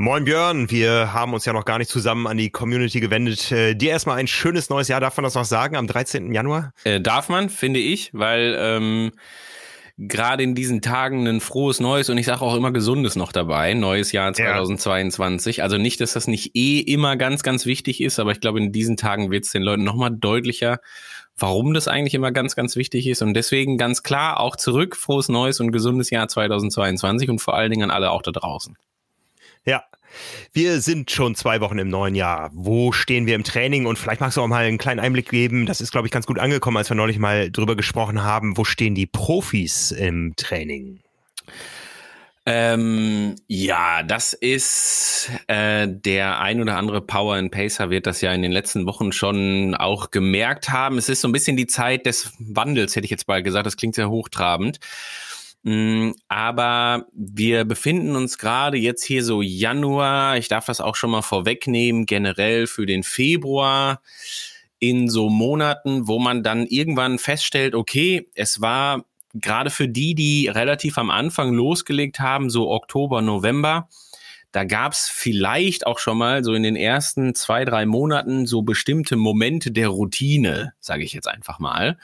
Moin Björn, wir haben uns ja noch gar nicht zusammen an die Community gewendet. Äh, dir erstmal ein schönes neues Jahr, darf man das noch sagen, am 13. Januar? Äh, darf man, finde ich, weil ähm, gerade in diesen Tagen ein frohes Neues und ich sage auch immer Gesundes noch dabei, neues Jahr 2022. Also nicht, dass das nicht eh immer ganz, ganz wichtig ist, aber ich glaube, in diesen Tagen wird es den Leuten nochmal deutlicher, warum das eigentlich immer ganz, ganz wichtig ist. Und deswegen ganz klar auch zurück, frohes Neues und gesundes Jahr 2022 und vor allen Dingen an alle auch da draußen. Ja. Wir sind schon zwei Wochen im neuen Jahr. Wo stehen wir im Training? Und vielleicht magst du auch mal einen kleinen Einblick geben. Das ist, glaube ich, ganz gut angekommen, als wir neulich mal drüber gesprochen haben. Wo stehen die Profis im Training? Ähm, ja, das ist äh, der ein oder andere Power and Pacer wird das ja in den letzten Wochen schon auch gemerkt haben. Es ist so ein bisschen die Zeit des Wandels, hätte ich jetzt mal gesagt. Das klingt sehr hochtrabend. Mm, Aber wir befinden uns gerade jetzt hier so Januar. Ich darf das auch schon mal vorwegnehmen, generell für den Februar in so Monaten, wo man dann irgendwann feststellt, okay, es war gerade für die, die relativ am Anfang losgelegt haben, so Oktober, November, da gab's vielleicht auch schon mal so in den ersten zwei, drei Monaten so bestimmte Momente der Routine, sage ich jetzt einfach mal,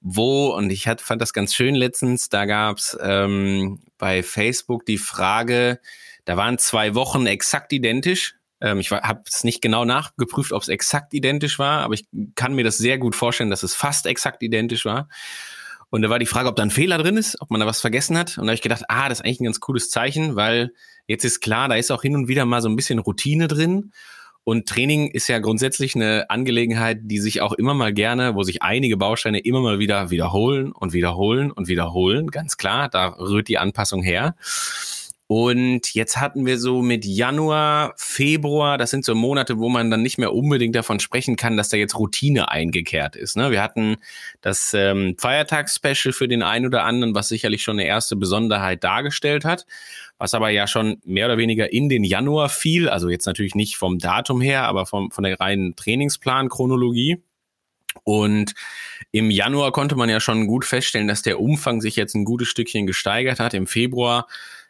wo, und ich hat, fand das ganz schön letztens, da gab's ähm, bei Facebook die Frage, da waren zwei Wochen exakt identisch. Ähm, ich habe es nicht genau nachgeprüft, ob es exakt identisch war, aber ich kann mir das sehr gut vorstellen, dass es fast exakt identisch war. Und da war die Frage, ob da ein Fehler drin ist, ob man da was vergessen hat. Und da habe ich gedacht, ah, das ist eigentlich ein ganz cooles Zeichen, weil jetzt ist klar, da ist auch hin und wieder mal so ein bisschen Routine drin. Und Training ist ja grundsätzlich eine Angelegenheit, die sich auch immer mal gerne, wo sich einige Bausteine immer mal wieder wiederholen und wiederholen und wiederholen. Ganz klar, da rührt die Anpassung her. Und jetzt hatten wir so mit Januar, Februar, das sind so Monate, wo man dann nicht mehr unbedingt davon sprechen kann, dass da jetzt Routine eingekehrt ist. Ne? Wir hatten das ähm, Feiertagsspecial für den einen oder anderen, was sicherlich schon eine erste Besonderheit dargestellt hat, was aber ja schon mehr oder weniger in den Januar fiel, also jetzt natürlich nicht vom Datum her, aber vom, von der reinen Trainingsplan-Chronologie. Und im Januar konnte man ja schon gut feststellen, dass der Umfang sich jetzt ein gutes Stückchen gesteigert hat. Im Februar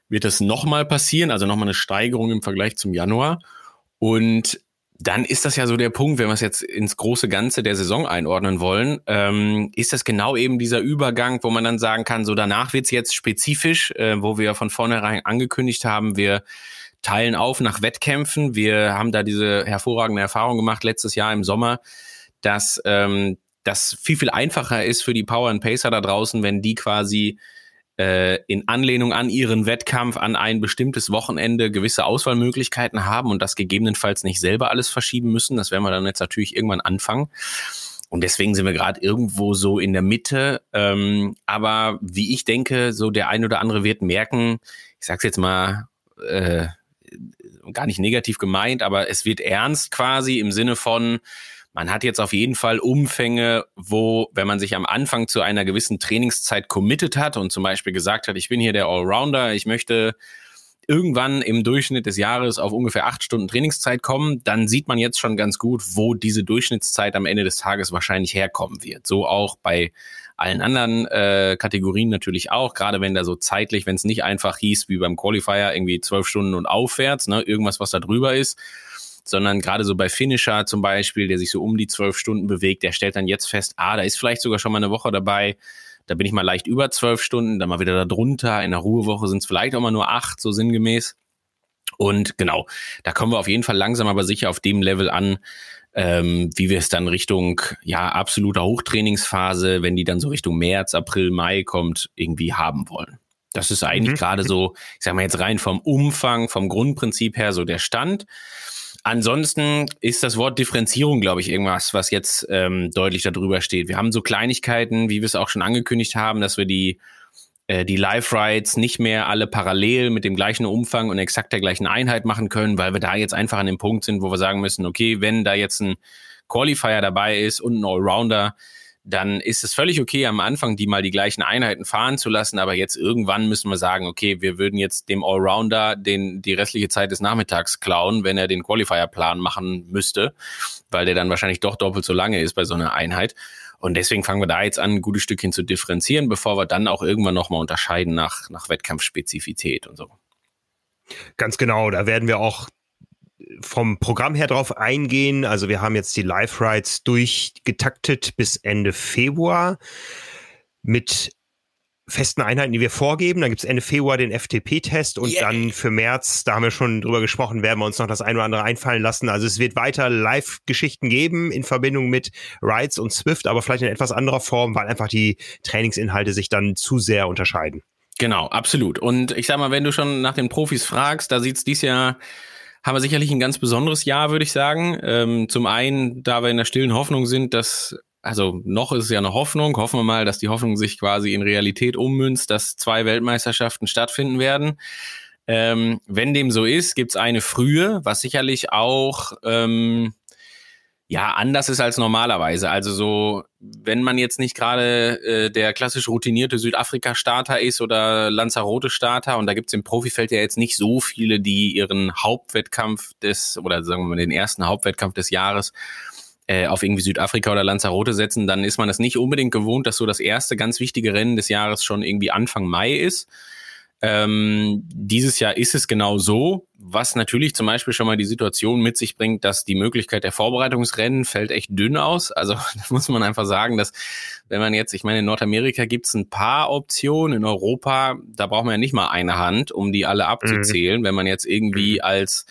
wird das nochmal passieren, also nochmal eine Steigerung im Vergleich zum Januar. Und dann ist das ja so der Punkt, wenn wir es jetzt ins große Ganze der Saison einordnen wollen, ähm, ist das genau eben dieser Übergang, wo man dann sagen kann, so danach wird's jetzt spezifisch, äh, wo wir von vornherein angekündigt haben, wir teilen auf nach Wettkämpfen. Wir haben da diese hervorragende Erfahrung gemacht letztes Jahr im Sommer, dass ähm, das viel, viel einfacher ist für die Power and Pacer da draußen, wenn die quasi äh, in Anlehnung an ihren Wettkampf an ein bestimmtes Wochenende gewisse Auswahlmöglichkeiten haben und das gegebenenfalls nicht selber alles verschieben müssen. Das werden wir dann jetzt natürlich irgendwann anfangen. Und deswegen sind wir gerade irgendwo so in der Mitte. Ähm, aber wie ich denke, so der ein oder andere wird merken, ich sag's jetzt mal, äh, gar nicht negativ gemeint, aber es wird ernst quasi im Sinne von, man hat jetzt auf jeden Fall Umfänge, wo, wenn man sich am Anfang zu einer gewissen Trainingszeit committed hat und zum Beispiel gesagt hat, ich bin hier der Allrounder, ich möchte irgendwann im Durchschnitt des Jahres auf ungefähr acht Stunden Trainingszeit kommen, dann sieht man jetzt schon ganz gut, wo diese Durchschnittszeit am Ende des Tages wahrscheinlich herkommen wird. So auch bei allen anderen äh, Kategorien natürlich auch, gerade wenn da so zeitlich, wenn es nicht einfach hieß wie beim Qualifier irgendwie zwölf Stunden und aufwärts, ne, irgendwas, was da drüber ist, sondern gerade so bei Finisher zum Beispiel, der sich so um die zwölf Stunden bewegt, der stellt dann jetzt fest, ah, da ist vielleicht sogar schon mal eine Woche dabei, da bin ich mal leicht über zwölf Stunden, dann mal wieder da drunter, in der Ruhewoche sind es vielleicht auch mal nur acht, so sinngemäß. Und genau, da kommen wir auf jeden Fall langsam aber sicher auf dem Level an, ähm, wie wir es dann Richtung ja absoluter Hochtrainingsphase, wenn die dann so Richtung März, April, Mai kommt, irgendwie haben wollen. Das ist eigentlich mhm. gerade so, ich sag mal jetzt rein vom Umfang, vom Grundprinzip her so der Stand. Ansonsten ist das Wort Differenzierung, glaube ich, irgendwas, was jetzt ähm, deutlich darüber steht. Wir haben so Kleinigkeiten, wie wir es auch schon angekündigt haben, dass wir die äh, die Live-Rides nicht mehr alle parallel mit dem gleichen Umfang und exakt der gleichen Einheit machen können, weil wir da jetzt einfach an dem Punkt sind, wo wir sagen müssen, okay, wenn da jetzt ein Qualifier dabei ist und ein Allrounder, dann ist es völlig okay, am Anfang die mal die gleichen Einheiten fahren zu lassen, aber jetzt irgendwann müssen wir sagen, okay, wir würden jetzt dem Allrounder den, die restliche Zeit des Nachmittags klauen, wenn er den Qualifier-Plan machen müsste, weil der dann wahrscheinlich doch doppelt so lange ist bei so einer Einheit. Und deswegen fangen wir da jetzt an, ein gutes Stückchen zu differenzieren, bevor wir dann auch irgendwann nochmal unterscheiden nach, nach Wettkampfspezifität und so. Ganz genau, da werden wir auch vom Programm her drauf eingehen. Also wir haben jetzt die Live-Rides durchgetaktet bis Ende Februar mit festen Einheiten, die wir vorgeben. Dann gibt es Ende Februar den FTP-Test und yeah. dann für März, da haben wir schon drüber gesprochen, werden wir uns noch das ein oder andere einfallen lassen. Also es wird weiter Live-Geschichten geben in Verbindung mit Rides und Swift, aber vielleicht in etwas anderer Form, weil einfach die Trainingsinhalte sich dann zu sehr unterscheiden. Genau, absolut. Und ich sag mal, wenn du schon nach den Profis fragst, da sieht's dies Jahr haben wir sicherlich ein ganz besonderes Jahr, würde ich sagen. Ähm, zum einen, da wir in der stillen Hoffnung sind, dass, also noch ist es ja eine Hoffnung, hoffen wir mal, dass die Hoffnung sich quasi in Realität ummünzt, dass zwei Weltmeisterschaften stattfinden werden. Ähm, wenn dem so ist, gibt's eine frühe, was sicherlich auch ähm, ja, anders ist als normalerweise. Also so, wenn man jetzt nicht gerade äh, der klassisch routinierte Südafrika-Starter ist oder Lanzarote-Starter, und da gibt's im Profifeld ja jetzt nicht so viele, die ihren Hauptwettkampf des, oder sagen wir mal den ersten Hauptwettkampf des Jahres äh, auf irgendwie Südafrika oder Lanzarote setzen, dann ist man das nicht unbedingt gewohnt, dass so das erste ganz wichtige Rennen des Jahres schon irgendwie Anfang Mai ist. Ähm, dieses Jahr ist es genau so, was natürlich zum Beispiel schon mal die Situation mit sich bringt, dass die Möglichkeit der Vorbereitungsrennen fällt echt dünn aus. Also da muss man einfach sagen, dass wenn man jetzt, ich meine, in Nordamerika gibt es ein paar Optionen, in Europa, da braucht man ja nicht mal eine Hand, um die alle abzuzählen. Mhm. Wenn man jetzt irgendwie mhm. als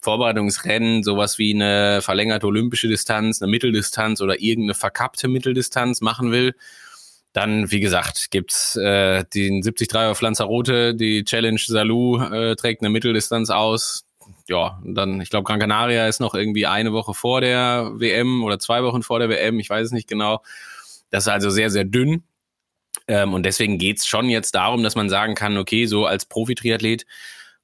Vorbereitungsrennen sowas wie eine verlängerte olympische Distanz, eine Mitteldistanz oder irgendeine verkappte Mitteldistanz machen will, dann, wie gesagt, gibt's äh, den 73 auf Lanzarote, die Challenge Salou äh, trägt eine Mitteldistanz aus. Ja, dann, ich glaube, Gran Canaria ist noch irgendwie eine Woche vor der WM oder zwei Wochen vor der WM, ich weiß es nicht genau. Das ist also sehr, sehr dünn. Ähm, und deswegen geht's schon jetzt darum, dass man sagen kann, okay, so als Profi-Triathlet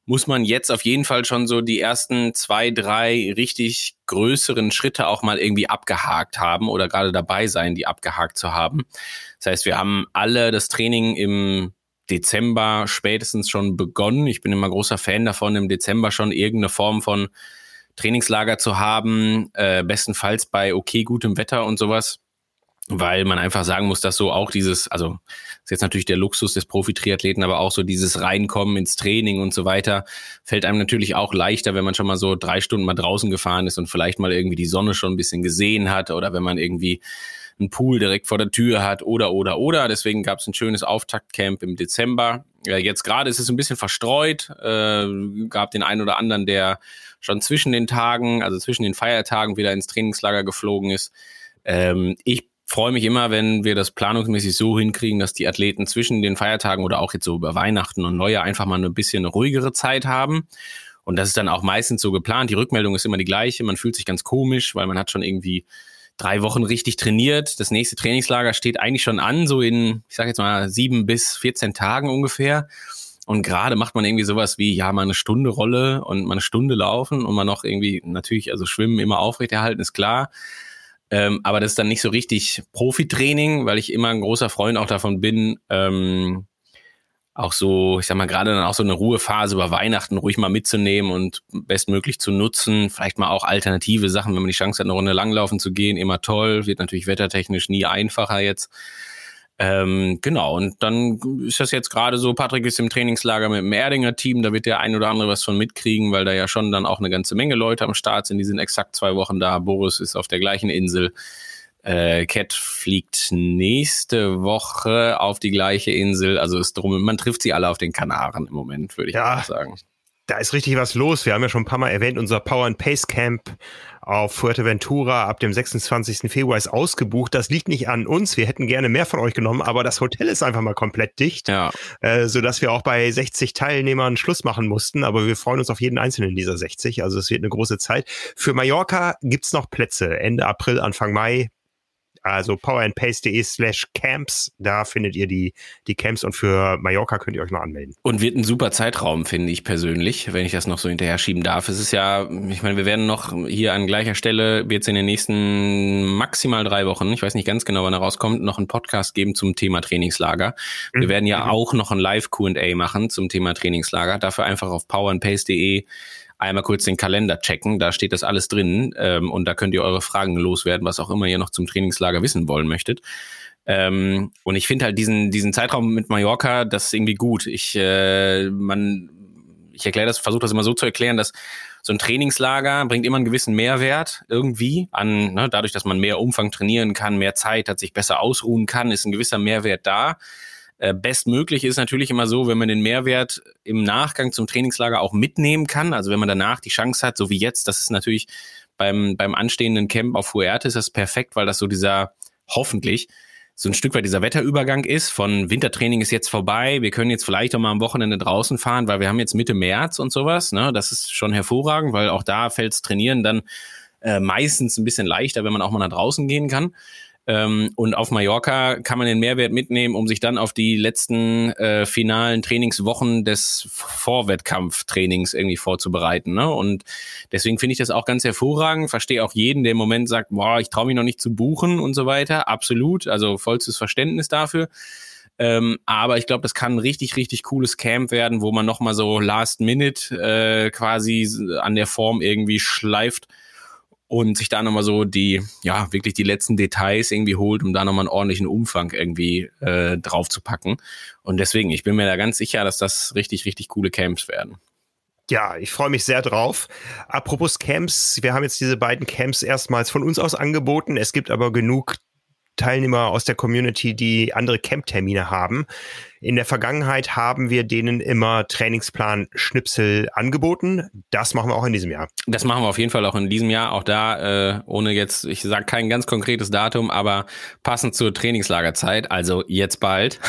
muss man jetzt auf jeden Fall schon so die ersten zwei, drei richtig größeren Schritte auch mal irgendwie abgehakt haben oder gerade dabei sein, die abgehakt zu haben. Das heißt, wir haben alle das Training im Dezember spätestens schon begonnen. Ich bin immer großer Fan davon, im Dezember schon irgendeine Form von Trainingslager zu haben, äh, bestenfalls bei okay gutem Wetter und sowas weil man einfach sagen muss, dass so auch dieses, also ist jetzt natürlich der Luxus des Profi-Triathleten, aber auch so dieses Reinkommen ins Training und so weiter, fällt einem natürlich auch leichter, wenn man schon mal so drei Stunden mal draußen gefahren ist und vielleicht mal irgendwie die Sonne schon ein bisschen gesehen hat oder wenn man irgendwie einen Pool direkt vor der Tür hat oder oder oder. Deswegen gab es ein schönes Auftaktcamp im Dezember. Ja, jetzt gerade ist es ein bisschen verstreut, äh, gab den einen oder anderen, der schon zwischen den Tagen, also zwischen den Feiertagen wieder ins Trainingslager geflogen ist. Ähm, ich freue mich immer, wenn wir das planungsmäßig so hinkriegen, dass die Athleten zwischen den Feiertagen oder auch jetzt so über Weihnachten und Neujahr einfach mal ein bisschen ruhigere Zeit haben. Und das ist dann auch meistens so geplant. Die Rückmeldung ist immer die gleiche. Man fühlt sich ganz komisch, weil man hat schon irgendwie drei Wochen richtig trainiert. Das nächste Trainingslager steht eigentlich schon an, so in, ich sage jetzt mal, sieben bis 14 Tagen ungefähr. Und gerade macht man irgendwie sowas wie, ja, mal eine Stunde Rolle und mal eine Stunde laufen und man noch irgendwie, natürlich, also Schwimmen immer aufrechterhalten, ist klar. Ähm, aber das ist dann nicht so richtig Profitraining, weil ich immer ein großer Freund auch davon bin, ähm, auch so, ich sag mal, gerade dann auch so eine Ruhephase über Weihnachten ruhig mal mitzunehmen und bestmöglich zu nutzen. Vielleicht mal auch alternative Sachen, wenn man die Chance hat, eine Runde langlaufen zu gehen, immer toll. Wird natürlich wettertechnisch nie einfacher jetzt. Ähm, genau, und dann ist das jetzt gerade so, Patrick ist im Trainingslager mit dem Erdinger Team, da wird der ein oder andere was von mitkriegen, weil da ja schon dann auch eine ganze Menge Leute am Start sind, die sind exakt zwei Wochen da. Boris ist auf der gleichen Insel. Äh, Cat fliegt nächste Woche auf die gleiche Insel. Also ist drum, man trifft sie alle auf den Kanaren im Moment, würde ich ja. sagen. Da ist richtig was los. Wir haben ja schon ein paar Mal erwähnt, unser Power and Pace Camp auf Fuerteventura ab dem 26. Februar ist ausgebucht. Das liegt nicht an uns. Wir hätten gerne mehr von euch genommen, aber das Hotel ist einfach mal komplett dicht, ja. äh, sodass wir auch bei 60 Teilnehmern Schluss machen mussten. Aber wir freuen uns auf jeden einzelnen dieser 60. Also es wird eine große Zeit. Für Mallorca gibt's noch Plätze. Ende April, Anfang Mai also powerandpace.de slash camps, da findet ihr die, die Camps und für Mallorca könnt ihr euch noch anmelden. Und wird ein super Zeitraum, finde ich persönlich, wenn ich das noch so hinterher schieben darf. Es ist ja, ich meine, wir werden noch hier an gleicher Stelle, wird es in den nächsten maximal drei Wochen, ich weiß nicht ganz genau, wann er rauskommt, noch einen Podcast geben zum Thema Trainingslager. Wir mhm. werden ja mhm. auch noch ein Live-Q&A machen zum Thema Trainingslager. Dafür einfach auf powerandpace.de einmal kurz den Kalender checken. Da steht das alles drin ähm, und da könnt ihr eure Fragen loswerden, was auch immer ihr noch zum Trainingslager wissen wollen möchtet. Ähm, und ich finde halt diesen, diesen Zeitraum mit Mallorca, das ist irgendwie gut. Ich, äh, man, ich erkläre das, versuche das immer so zu erklären, dass so ein Trainingslager bringt immer einen gewissen Mehrwert irgendwie an, ne, dadurch, dass man mehr Umfang trainieren kann, mehr Zeit hat, sich besser ausruhen kann, ist ein gewisser Mehrwert da. Äh, bestmöglich ist natürlich immer so, wenn man den Mehrwert im Nachgang zum Trainingslager auch mitnehmen kann. Also wenn man danach die Chance hat, so wie jetzt, das ist natürlich beim, beim anstehenden Camp auf Fuerte ist das perfekt, weil das so dieser, hoffentlich, so ein Stück weit dieser Wetterübergang ist von Wintertraining ist jetzt vorbei, wir können jetzt vielleicht auch mal am Wochenende draußen fahren, weil wir haben jetzt Mitte März und sowas. Ne? Das ist schon hervorragend, weil auch da fällt's Trainieren dann äh, meistens ein bisschen leichter, wenn man auch mal nach draußen gehen kann. Ähm, und auf Mallorca kann man den Mehrwert mitnehmen, um sich dann auf die letzten äh, finalen Trainingswochen des Vorwettkampftrainings irgendwie vorzubereiten. Ne? Und deswegen finde ich das auch ganz hervorragend. Verstehe auch jeden, der im Moment sagt, boah, ich traue mich noch nicht zu buchen und so weiter. Absolut, also vollstes Verständnis dafür. Ähm, aber ich glaube, das kann ein richtig, richtig cooles Camp werden, wo man nochmal so Last Minute äh, quasi an der Form irgendwie schleift und sich da nochmal so die, ja, wirklich die letzten Details irgendwie holt, um da nochmal einen ordentlichen Umfang irgendwie äh, drauf zu packen. Und deswegen, ich bin mir da ganz sicher, dass das richtig, richtig coole Camps werden. Ja, ich freue mich sehr drauf. Apropos Camps, wir haben jetzt diese beiden Camps erstmals von uns aus angeboten. Es gibt aber genug Teilnehmer aus der Community, die andere Camp-Termine haben. In der Vergangenheit haben wir denen immer Trainingsplan Schnipsel angeboten. Das machen wir auch in diesem Jahr. Das machen wir auf jeden Fall auch in diesem Jahr. Auch da, äh, ohne jetzt, ich sage kein ganz konkretes Datum, aber passend zur Trainingslagerzeit, also jetzt bald,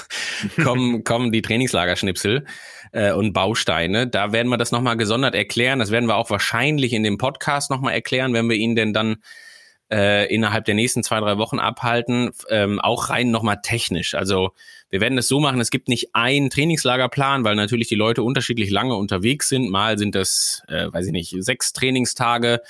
kommen, kommen die Trainingslagerschnipsel äh, und Bausteine. Da werden wir das nochmal gesondert erklären. Das werden wir auch wahrscheinlich in dem Podcast nochmal erklären, wenn wir ihn denn dann äh, innerhalb der nächsten zwei, drei Wochen abhalten, ähm, auch rein nochmal technisch. Also wir werden es so machen, es gibt nicht einen Trainingslagerplan, weil natürlich die Leute unterschiedlich lange unterwegs sind. Mal sind das, äh, weiß ich nicht, sechs Trainingstage,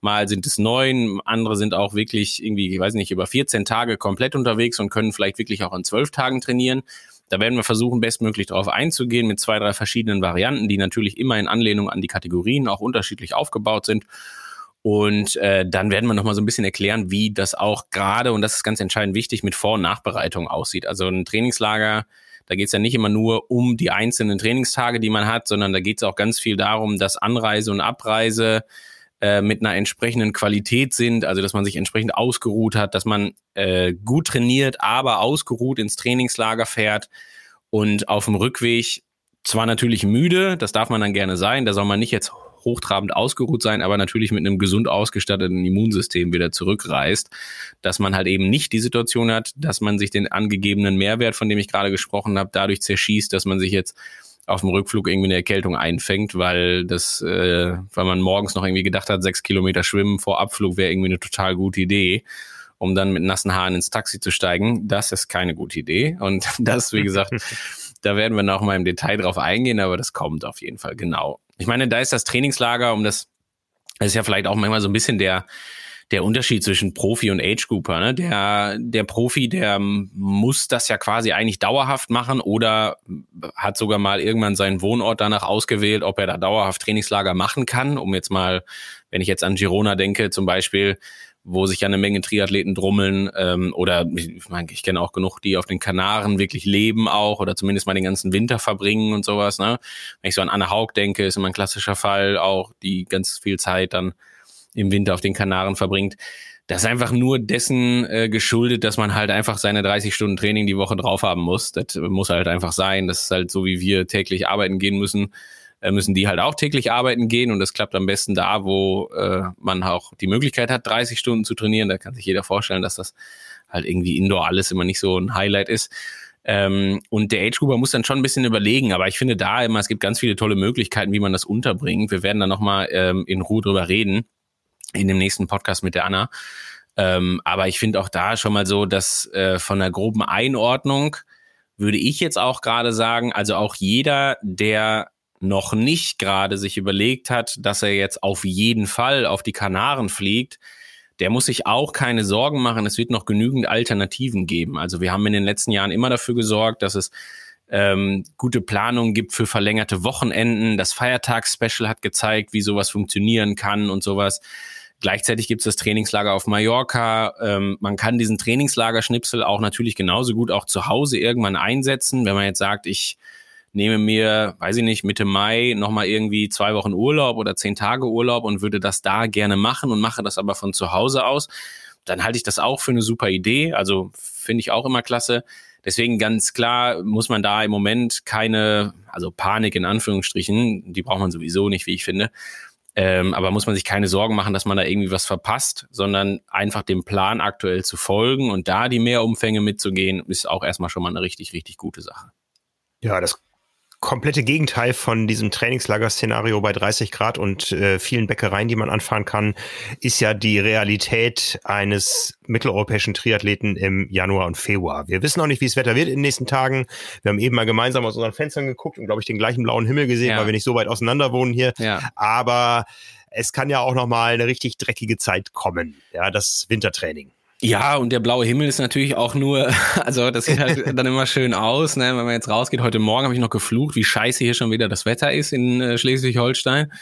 mal sind es neun, andere sind auch wirklich irgendwie, ich weiß nicht, über 14 Tage komplett unterwegs und können vielleicht wirklich auch an zwölf Tagen trainieren. Da werden wir versuchen, bestmöglich darauf einzugehen mit zwei, drei verschiedenen Varianten, die natürlich immer in Anlehnung an die Kategorien auch unterschiedlich aufgebaut sind. Und äh, dann werden wir nochmal so ein bisschen erklären, wie das auch gerade, und das ist ganz entscheidend wichtig, mit Vor- und Nachbereitung aussieht. Also ein Trainingslager, da geht es ja nicht immer nur um die einzelnen Trainingstage, die man hat, sondern da geht es auch ganz viel darum, dass Anreise und Abreise äh, mit einer entsprechenden Qualität sind, also dass man sich entsprechend ausgeruht hat, dass man äh, gut trainiert, aber ausgeruht ins Trainingslager fährt und auf dem Rückweg zwar natürlich müde, das darf man dann gerne sein, da soll man nicht jetzt hochtrabend ausgeruht sein, aber natürlich mit einem gesund ausgestatteten Immunsystem wieder zurückreist, dass man halt eben nicht die Situation hat, dass man sich den angegebenen Mehrwert, von dem ich gerade gesprochen habe, dadurch zerschießt, dass man sich jetzt auf dem Rückflug irgendwie eine Erkältung einfängt, weil das, äh, weil man morgens noch irgendwie gedacht hat, sechs Kilometer schwimmen vor Abflug wäre irgendwie eine total gute Idee, um dann mit nassen Haaren ins Taxi zu steigen. Das ist keine gute Idee. Und das, wie gesagt, da werden wir noch mal im Detail drauf eingehen, aber das kommt auf jeden Fall genau. Ich meine, da ist das Trainingslager, um das, das ist ja vielleicht auch manchmal so ein bisschen der, der Unterschied zwischen Profi und Age Grouper. Ne? Der, der Profi, der muss das ja quasi eigentlich dauerhaft machen oder hat sogar mal irgendwann seinen Wohnort danach ausgewählt, ob er da dauerhaft Trainingslager machen kann. Um jetzt mal, wenn ich jetzt an Girona denke, zum Beispiel, wo sich ja eine Menge Triathleten drummeln ähm, oder ich, mein, ich kenne auch genug, die auf den Kanaren wirklich leben auch oder zumindest mal den ganzen Winter verbringen und sowas. Ne? Wenn ich so an Anne Haug denke, ist immer ein klassischer Fall auch, die ganz viel Zeit dann im Winter auf den Kanaren verbringt. Das ist einfach nur dessen äh, geschuldet, dass man halt einfach seine 30 Stunden Training die Woche drauf haben muss. Das muss halt einfach sein. Das ist halt so, wie wir täglich arbeiten gehen müssen äh, müssen die halt auch täglich arbeiten gehen und das klappt am besten da, wo äh, man auch die Möglichkeit hat, 30 Stunden zu trainieren. Da kann sich jeder vorstellen, dass das halt irgendwie indoor alles immer nicht so ein Highlight ist. Ähm, und der Age Grouper muss dann schon ein bisschen überlegen, aber ich finde da immer, es gibt ganz viele tolle Möglichkeiten, wie man das unterbringt. Wir werden da nochmal ähm, in Ruhe drüber reden in dem nächsten Podcast mit der Anna. Ähm, aber ich finde auch da schon mal so, dass äh, von der groben Einordnung würde ich jetzt auch gerade sagen, also auch jeder, der noch nicht gerade sich überlegt hat, dass er jetzt auf jeden Fall auf die Kanaren fliegt, der muss sich auch keine Sorgen machen. Es wird noch genügend Alternativen geben. Also wir haben in den letzten Jahren immer dafür gesorgt, dass es ähm, gute Planungen gibt für verlängerte Wochenenden. Das Feiertagsspecial hat gezeigt, wie sowas funktionieren kann und sowas. Gleichzeitig gibt es das Trainingslager auf Mallorca. Ähm, man kann diesen Trainingslagerschnipsel auch natürlich genauso gut auch zu Hause irgendwann einsetzen. Wenn man jetzt sagt, ich nehme mir, weiß ich nicht, Mitte Mai nochmal irgendwie zwei Wochen Urlaub oder zehn Tage Urlaub und würde das da gerne machen und mache das aber von zu Hause aus, dann halte ich das auch für eine super Idee. Also finde ich auch immer klasse. Deswegen ganz klar muss man da im Moment keine, also Panik in Anführungsstrichen, die braucht man sowieso nicht, wie ich finde, ähm, aber muss man sich keine Sorgen machen, dass man da irgendwie was verpasst, sondern einfach dem Plan aktuell zu folgen und da die Mehrumfänge mitzugehen, ist auch erstmal schon mal eine richtig, richtig gute Sache. Ja, das komplette Gegenteil von diesem Trainingslager-Szenario bei 30 Grad und äh, vielen Bäckereien, die man anfahren kann, ist ja die Realität eines mitteleuropäischen Triathleten im Januar und Februar. Wir wissen auch nicht, wie das Wetter wird in den nächsten Tagen. Wir haben eben mal gemeinsam aus unseren Fenstern geguckt und, glaube ich, den gleichen blauen Himmel gesehen, ja. weil wir nicht so weit auseinander wohnen hier. Ja. Aber es kann ja auch noch mal eine richtig dreckige Zeit kommen, ja, das Wintertraining. Ja, und der blaue Himmel ist natürlich auch nur, also das sieht halt dann immer schön aus, ne? wenn man jetzt rausgeht. Heute Morgen habe ich noch geflucht, wie scheiße hier schon wieder das Wetter ist in äh, Schleswig-Holstein.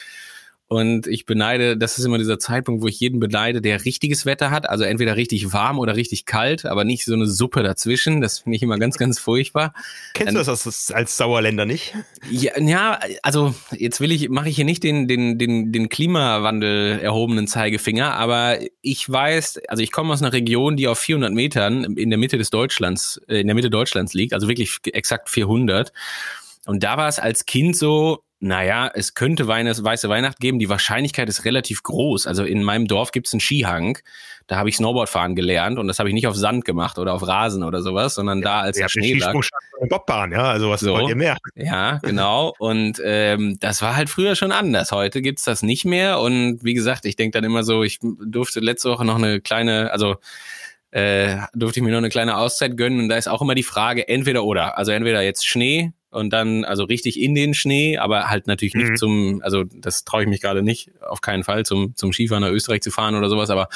Und ich beneide, das ist immer dieser Zeitpunkt, wo ich jeden beneide, der richtiges Wetter hat. Also entweder richtig warm oder richtig kalt, aber nicht so eine Suppe dazwischen. Das finde ich immer ganz, ganz furchtbar. Kennst Dann, du das als, als Sauerländer nicht? Ja, ja, also jetzt will ich, mache ich hier nicht den, den, den, den Klimawandel erhobenen Zeigefinger, aber ich weiß, also ich komme aus einer Region, die auf 400 Metern in der Mitte des Deutschlands, äh, in der Mitte Deutschlands liegt, also wirklich exakt 400. Und da war es als Kind so, naja, es könnte weiße Weihnacht geben. Die Wahrscheinlichkeit ist relativ groß. Also in meinem Dorf gibt es einen Skihang. Da habe ich Snowboardfahren gelernt und das habe ich nicht auf Sand gemacht oder auf Rasen oder sowas, sondern ja, da als der Schnee lag. Bobbahn, ja, also was so. wollt ihr mehr? Ja, genau. Und ähm, das war halt früher schon anders. Heute gibt's das nicht mehr. Und wie gesagt, ich denke dann immer so, ich durfte letzte Woche noch eine kleine, also äh, durfte ich mir noch eine kleine Auszeit gönnen und da ist auch immer die Frage, entweder oder. Also entweder jetzt Schnee und dann also richtig in den Schnee, aber halt natürlich mhm. nicht zum, also das traue ich mich gerade nicht, auf keinen Fall zum zum Skifahren nach Österreich zu fahren oder sowas, aber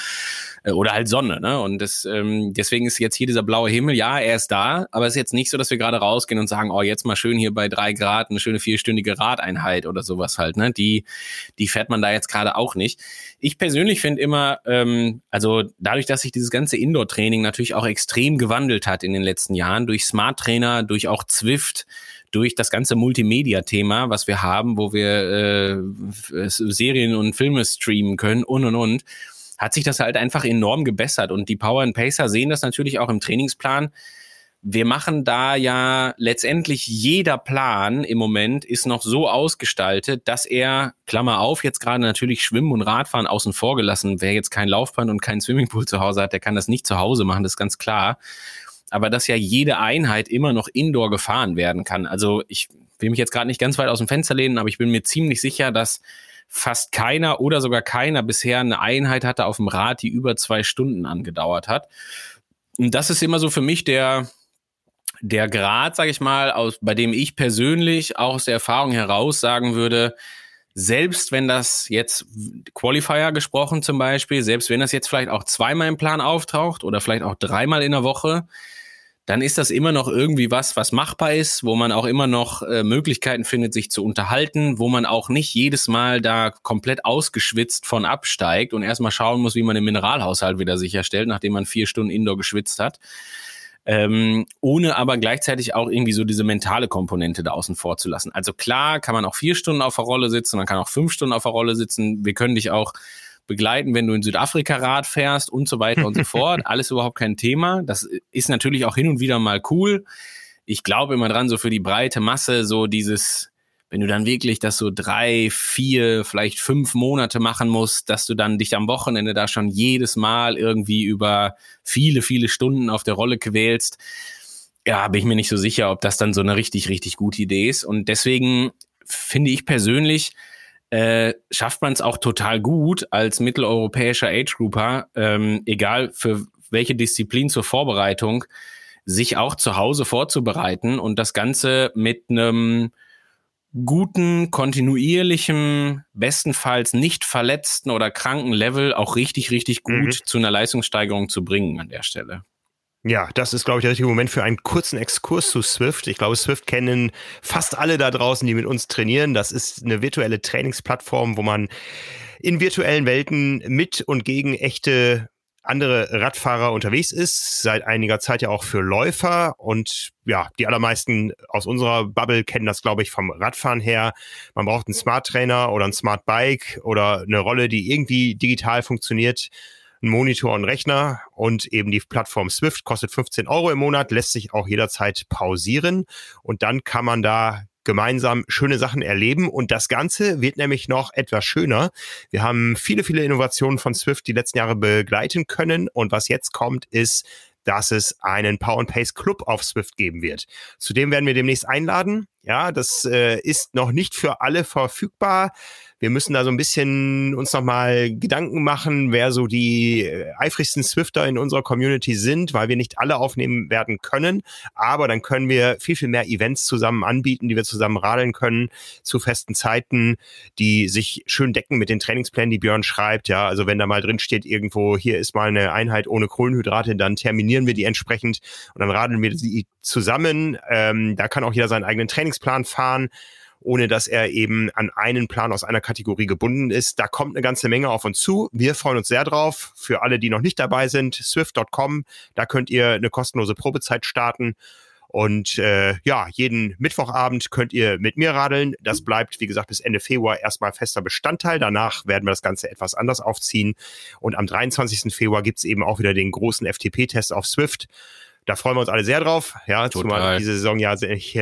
äh, oder halt Sonne, ne? Und das, ähm, deswegen ist jetzt hier dieser blaue Himmel, ja, er ist da, aber es ist jetzt nicht so, dass wir gerade rausgehen und sagen, oh, jetzt mal schön hier bei drei Grad eine schöne vierstündige Radeinheit oder sowas halt, ne? Die, die fährt man da jetzt gerade auch nicht. Ich persönlich finde immer, ähm, also dadurch, dass sich dieses ganze Indoor-Training natürlich auch extrem gewandelt hat in den letzten Jahren, durch Smart Trainer, durch auch Zwift, durch das ganze Multimedia-Thema, was wir haben, wo wir äh, Serien und Filme streamen können und und und, hat sich das halt einfach enorm gebessert. Und die Power and Pacer sehen das natürlich auch im Trainingsplan. Wir machen da ja letztendlich jeder Plan im Moment ist noch so ausgestaltet, dass er, Klammer auf, jetzt gerade natürlich Schwimmen und Radfahren außen vor gelassen. Wer jetzt kein Laufband und kein Swimmingpool zu Hause hat, der kann das nicht zu Hause machen, das ist ganz klar aber dass ja jede Einheit immer noch indoor gefahren werden kann. Also ich will mich jetzt gerade nicht ganz weit aus dem Fenster lehnen, aber ich bin mir ziemlich sicher, dass fast keiner oder sogar keiner bisher eine Einheit hatte auf dem Rad, die über zwei Stunden angedauert hat. Und das ist immer so für mich der, der Grad, sage ich mal, aus, bei dem ich persönlich auch aus der Erfahrung heraus sagen würde, selbst wenn das jetzt Qualifier gesprochen zum Beispiel, selbst wenn das jetzt vielleicht auch zweimal im Plan auftaucht oder vielleicht auch dreimal in der Woche, dann ist das immer noch irgendwie was, was machbar ist, wo man auch immer noch äh, Möglichkeiten findet, sich zu unterhalten, wo man auch nicht jedes Mal da komplett ausgeschwitzt von absteigt und erstmal schauen muss, wie man den Mineralhaushalt wieder sicherstellt, nachdem man vier Stunden Indoor geschwitzt hat. Ähm, ohne aber gleichzeitig auch irgendwie so diese mentale Komponente da außen vor zu lassen. Also klar kann man auch vier Stunden auf der Rolle sitzen, man kann auch fünf Stunden auf der Rolle sitzen. Wir können dich auch begleiten, wenn du in Südafrika Rad fährst und so weiter und so fort. Alles überhaupt kein Thema. Das ist natürlich auch hin und wieder mal cool. Ich glaube immer dran, so für die breite Masse, so dieses wenn du dann wirklich das so drei, vier, vielleicht fünf Monate machen musst, dass du dann dich am Wochenende da schon jedes Mal irgendwie über viele, viele Stunden auf der Rolle quälst, ja, bin ich mir nicht so sicher, ob das dann so eine richtig, richtig gute Idee ist. Und deswegen finde ich persönlich, äh, schafft man es auch total gut als mitteleuropäischer Age Grouper, ähm, egal für welche Disziplin zur Vorbereitung, sich auch zu Hause vorzubereiten und das Ganze mit einem guten, kontinuierlichen, bestenfalls nicht verletzten oder kranken Level auch richtig, richtig gut mhm. zu einer Leistungssteigerung zu bringen an der Stelle. Ja, das ist, glaube ich, der richtige Moment für einen kurzen Exkurs zu Swift. Ich glaube, Swift kennen fast alle da draußen, die mit uns trainieren. Das ist eine virtuelle Trainingsplattform, wo man in virtuellen Welten mit und gegen echte andere Radfahrer unterwegs ist, seit einiger Zeit ja auch für Läufer und ja, die allermeisten aus unserer Bubble kennen das, glaube ich, vom Radfahren her. Man braucht einen Smart Trainer oder ein Smart Bike oder eine Rolle, die irgendwie digital funktioniert, einen Monitor und Rechner und eben die Plattform Swift kostet 15 Euro im Monat, lässt sich auch jederzeit pausieren und dann kann man da gemeinsam schöne Sachen erleben. Und das Ganze wird nämlich noch etwas schöner. Wir haben viele, viele Innovationen von Swift die letzten Jahre begleiten können. Und was jetzt kommt, ist, dass es einen Power and Pace Club auf Swift geben wird. Zudem werden wir demnächst einladen. Ja, das äh, ist noch nicht für alle verfügbar wir müssen da so ein bisschen uns nochmal Gedanken machen, wer so die äh, eifrigsten Swifter in unserer Community sind, weil wir nicht alle aufnehmen werden können. Aber dann können wir viel, viel mehr Events zusammen anbieten, die wir zusammen radeln können zu festen Zeiten, die sich schön decken mit den Trainingsplänen, die Björn schreibt. Ja, also wenn da mal drin steht irgendwo, hier ist mal eine Einheit ohne Kohlenhydrate, dann terminieren wir die entsprechend und dann radeln wir sie zusammen. Ähm, da kann auch jeder seinen eigenen Trainingsplan fahren ohne dass er eben an einen Plan aus einer Kategorie gebunden ist. Da kommt eine ganze Menge auf uns zu. Wir freuen uns sehr drauf. Für alle, die noch nicht dabei sind, swift.com, da könnt ihr eine kostenlose Probezeit starten. Und äh, ja, jeden Mittwochabend könnt ihr mit mir radeln. Das bleibt, wie gesagt, bis Ende Februar erstmal fester Bestandteil. Danach werden wir das Ganze etwas anders aufziehen. Und am 23. Februar gibt's eben auch wieder den großen FTP-Test auf Swift. Da freuen wir uns alle sehr drauf. Ja, Total. zumal diese Saison ja ich,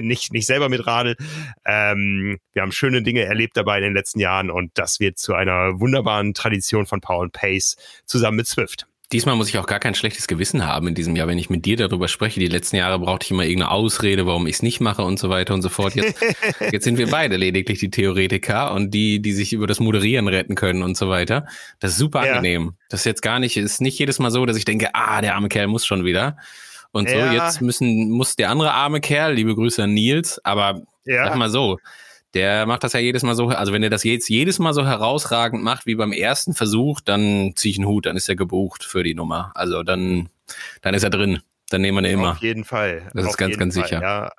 nicht, nicht selber mit Radl. Ähm, wir haben schöne Dinge erlebt dabei in den letzten Jahren und das wird zu einer wunderbaren Tradition von Power and Pace zusammen mit Swift. Diesmal muss ich auch gar kein schlechtes Gewissen haben in diesem Jahr, wenn ich mit dir darüber spreche. Die letzten Jahre brauchte ich immer irgendeine Ausrede, warum ich es nicht mache und so weiter und so fort. Jetzt, jetzt sind wir beide lediglich die Theoretiker und die, die sich über das Moderieren retten können und so weiter. Das ist super ja. angenehm. Das ist jetzt gar nicht, ist nicht jedes Mal so, dass ich denke, ah, der arme Kerl muss schon wieder. Und so, ja. jetzt müssen, muss der andere arme Kerl, liebe Grüße an Nils, aber ja. sag mal so, der macht das ja jedes Mal so, also wenn er das jetzt jedes Mal so herausragend macht wie beim ersten Versuch, dann ziehe ich einen Hut, dann ist er gebucht für die Nummer. Also dann, dann ist er drin. Dann nehmen wir ihn immer. Auf jeden Fall. Das Auf ist ganz, ganz Fall, sicher. Ja.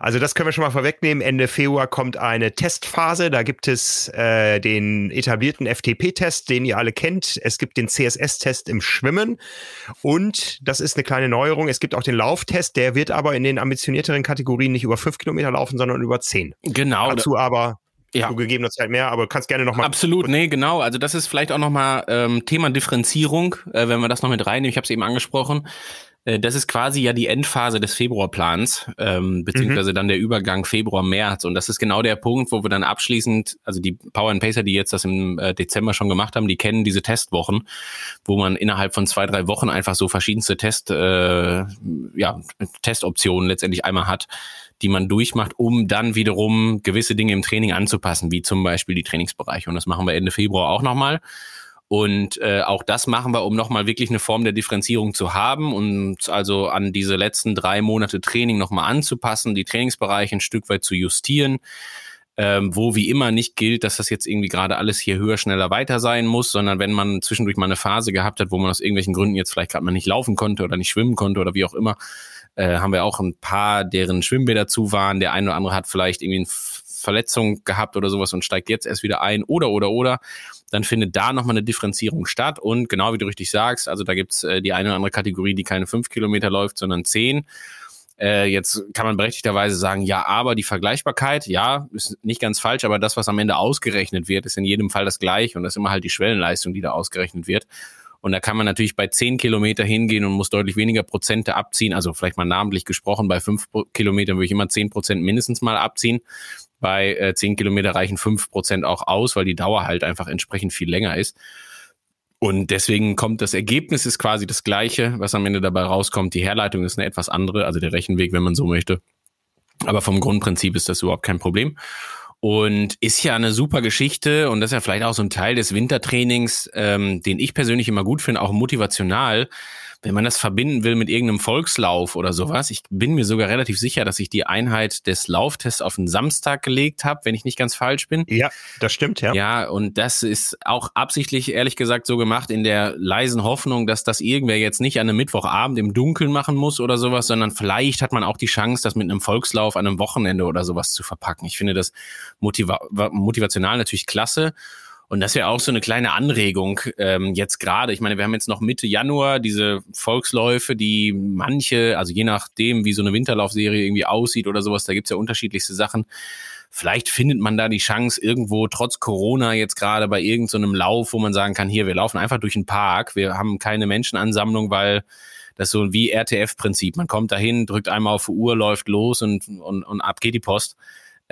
Also das können wir schon mal vorwegnehmen. Ende Februar kommt eine Testphase. Da gibt es äh, den etablierten FTP-Test, den ihr alle kennt. Es gibt den CSS-Test im Schwimmen. Und das ist eine kleine Neuerung. Es gibt auch den Lauftest. Der wird aber in den ambitionierteren Kategorien nicht über fünf Kilometer laufen, sondern über zehn. Genau. Dazu aber ja. zu gegebener Zeit mehr, aber du kannst gerne nochmal. Absolut, nee, genau. Also das ist vielleicht auch nochmal ähm, Thema Differenzierung, äh, wenn wir das noch mit reinnehmen. Ich habe es eben angesprochen. Äh, das ist quasi ja die Endphase des Februarplans, ähm, beziehungsweise mhm. dann der Übergang Februar-März. Und das ist genau der Punkt, wo wir dann abschließend, also die Power and Pacer, die jetzt das im äh, Dezember schon gemacht haben, die kennen diese Testwochen, wo man innerhalb von zwei, drei Wochen einfach so verschiedenste Test, äh, ja, Testoptionen letztendlich einmal hat, die man durchmacht, um dann wiederum gewisse Dinge im Training anzupassen, wie zum Beispiel die Trainingsbereiche. Und das machen wir Ende Februar auch nochmal. Und äh, auch das machen wir, um nochmal wirklich eine Form der Differenzierung zu haben und also an diese letzten drei Monate Training nochmal anzupassen, die Trainingsbereiche ein Stück weit zu justieren. Ähm, wo wie immer nicht gilt, dass das jetzt irgendwie gerade alles hier höher, schneller, weiter sein muss, sondern wenn man zwischendurch mal eine Phase gehabt hat, wo man aus irgendwelchen Gründen jetzt vielleicht gerade mal nicht laufen konnte oder nicht schwimmen konnte oder wie auch immer, äh, haben wir auch ein paar, deren Schwimmbäder zu waren. Der eine oder andere hat vielleicht irgendwie eine Verletzung gehabt oder sowas und steigt jetzt erst wieder ein oder oder oder dann findet da nochmal eine Differenzierung statt. Und genau wie du richtig sagst, also da gibt's äh, die eine oder andere Kategorie, die keine fünf Kilometer läuft, sondern zehn. Äh, jetzt kann man berechtigterweise sagen, ja, aber die Vergleichbarkeit, ja, ist nicht ganz falsch, aber das, was am Ende ausgerechnet wird, ist in jedem Fall das gleiche und das ist immer halt die Schwellenleistung, die da ausgerechnet wird. Und da kann man natürlich bei zehn Kilometer hingehen und muss deutlich weniger Prozente abziehen. Also vielleicht mal namentlich gesprochen, bei fünf Kilometern würde ich immer zehn Prozent mindestens mal abziehen Bei äh, 10 Kilometer reichen 5 Prozent auch aus, weil die Dauer halt einfach entsprechend viel länger ist. Und deswegen kommt das Ergebnis ist quasi das gleiche, was am Ende dabei rauskommt. Die Herleitung ist eine etwas andere, also der Rechenweg, wenn man so möchte. Aber vom Grundprinzip ist das überhaupt kein Problem. Und ist ja eine super Geschichte und das ist ja vielleicht auch so ein Teil des Wintertrainings, ähm, den ich persönlich immer gut finde, auch motivational, wenn man das verbinden will mit irgendeinem Volkslauf oder sowas, ich bin mir sogar relativ sicher, dass ich die Einheit des Lauftests auf den Samstag gelegt habe, wenn ich nicht ganz falsch bin. Ja, das stimmt, ja. Ja, und das ist auch absichtlich, ehrlich gesagt, so gemacht in der leisen Hoffnung, dass das irgendwer jetzt nicht an einem Mittwochabend im Dunkeln machen muss oder sowas, sondern vielleicht hat man auch die Chance, das mit einem Volkslauf an einem Wochenende oder sowas zu verpacken. Ich finde das motiva motivational natürlich klasse. Und das wäre auch so eine kleine Anregung ähm, jetzt gerade. Ich meine, wir haben jetzt noch Mitte Januar diese Volksläufe, die manche, also je nachdem, wie so eine Winterlaufserie irgendwie aussieht oder sowas, da gibt's ja unterschiedlichste Sachen. Vielleicht findet man da die Chance irgendwo trotz Corona jetzt gerade bei irgendeinem so Lauf, wo man sagen kann, hier, wir laufen einfach durch den Park, wir haben keine Menschenansammlung, weil das so wie RTF-Prinzip. Man kommt dahin, drückt einmal auf Uhr, läuft los und, und, und ab geht die Post.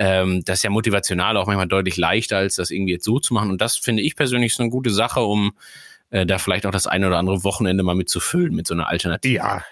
Ähm, das ist ja motivational auch manchmal deutlich leichter, als das irgendwie jetzt so zu machen. Und das finde ich persönlich so eine gute Sache, um äh, da vielleicht auch das eine oder andere Wochenende mal mit zu füllen, mit so einer Alternative. Ja,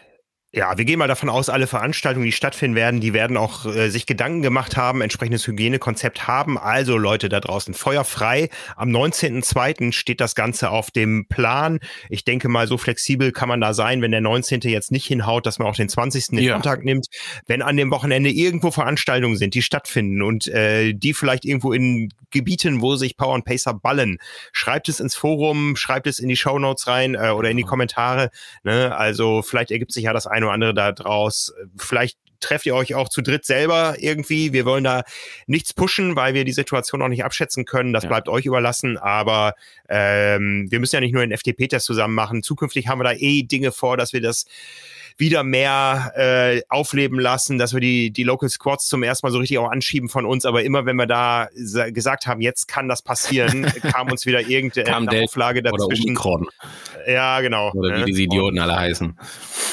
ja, wir gehen mal davon aus, alle Veranstaltungen, die stattfinden werden, die werden auch äh, sich Gedanken gemacht haben, entsprechendes Hygienekonzept haben. Also Leute da draußen, Feuer frei. Am 19.02. steht das Ganze auf dem Plan. Ich denke mal, so flexibel kann man da sein, wenn der 19. jetzt nicht hinhaut, dass man auch den 20. in ja. Kontakt nimmt. Wenn an dem Wochenende irgendwo Veranstaltungen sind, die stattfinden und äh, die vielleicht irgendwo in Gebieten, wo sich Power und Pacer ballen, schreibt es ins Forum, schreibt es in die Show Notes rein äh, oder in die Kommentare. Ne? Also vielleicht ergibt sich ja das ein oder andere da draus. Vielleicht trefft ihr euch auch zu dritt selber irgendwie. Wir wollen da nichts pushen, weil wir die Situation noch nicht abschätzen können. Das ja. bleibt euch überlassen. Aber ähm, wir müssen ja nicht nur den FTP-Test zusammen machen. Zukünftig haben wir da eh Dinge vor, dass wir das wieder mehr äh, aufleben lassen, dass wir die, die Local Squads zum ersten Mal so richtig auch anschieben von uns. Aber immer wenn wir da gesagt haben, jetzt kann das passieren, kam uns wieder irgendeine Auflage dazwischen. Ja, genau. Oder wie ne? diese Idioten alle heißen.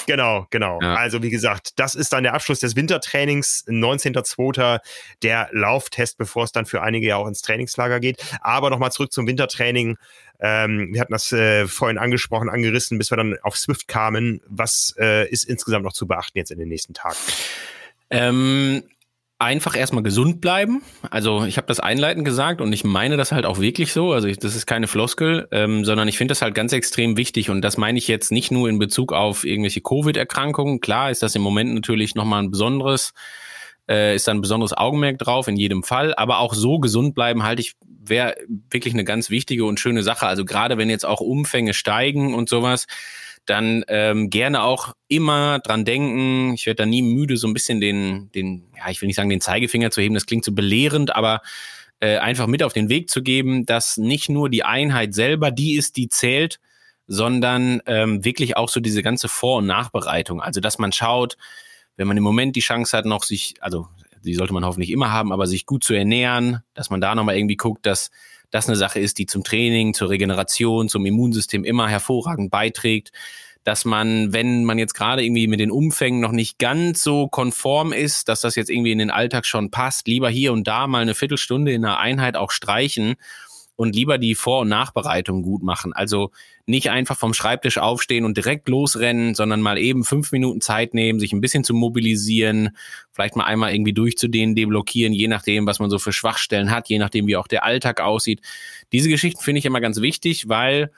Genau, genau. Ja. Also wie gesagt, das ist dann der Abschluss des Wintertrainings, 19.02. der Lauftest, bevor es dann für einige ja auch ins Trainingslager geht. Aber nochmal zurück zum Wintertraining. Ähm, wir hatten das äh, vorhin angesprochen, angerissen, bis wir dann auf Swift kamen. Was äh, ist insgesamt noch zu beachten jetzt in den nächsten Tagen? Ähm, einfach erstmal gesund bleiben. Also ich habe das einleitend gesagt und ich meine das halt auch wirklich so. Also ich, das ist keine Floskel, ähm, sondern ich finde das halt ganz extrem wichtig und das meine ich jetzt nicht nur in Bezug auf irgendwelche Covid-Erkrankungen. Klar ist das im Moment natürlich nochmal ein besonderes, äh, ist da ein besonderes Augenmerk drauf in jedem Fall, aber auch so gesund bleiben halte ich wäre wirklich eine ganz wichtige und schöne Sache. Also gerade wenn jetzt auch Umfänge steigen und sowas, dann ähm, gerne auch immer dran denken. Ich werde da nie müde, so ein bisschen den, den, ja, ich will nicht sagen, den Zeigefinger zu heben, das klingt so belehrend, aber äh, einfach mit auf den Weg zu geben, dass nicht nur die Einheit selber die ist, die zählt, sondern ähm, wirklich auch so diese ganze Vor- und Nachbereitung. Also dass man schaut, wenn man im Moment die Chance hat, noch sich, also die sollte man hoffentlich immer haben, aber sich gut zu ernähren, dass man da nochmal irgendwie guckt, dass das eine Sache ist, die zum Training, zur Regeneration, zum Immunsystem immer hervorragend beiträgt, dass man, wenn man jetzt gerade irgendwie mit den Umfängen noch nicht ganz so konform ist, dass das jetzt irgendwie in den Alltag schon passt, lieber hier und da mal eine Viertelstunde in einer Einheit auch streichen und lieber die Vor- und Nachbereitung gut machen. Also nicht einfach vom Schreibtisch aufstehen und direkt losrennen, sondern mal eben fünf Minuten Zeit nehmen, sich ein bisschen zu mobilisieren, vielleicht mal einmal irgendwie durchzudehnen, deblockieren, je nachdem, was man so für Schwachstellen hat, je nachdem, wie auch der Alltag aussieht. Diese Geschichten finde ich immer ganz wichtig, weil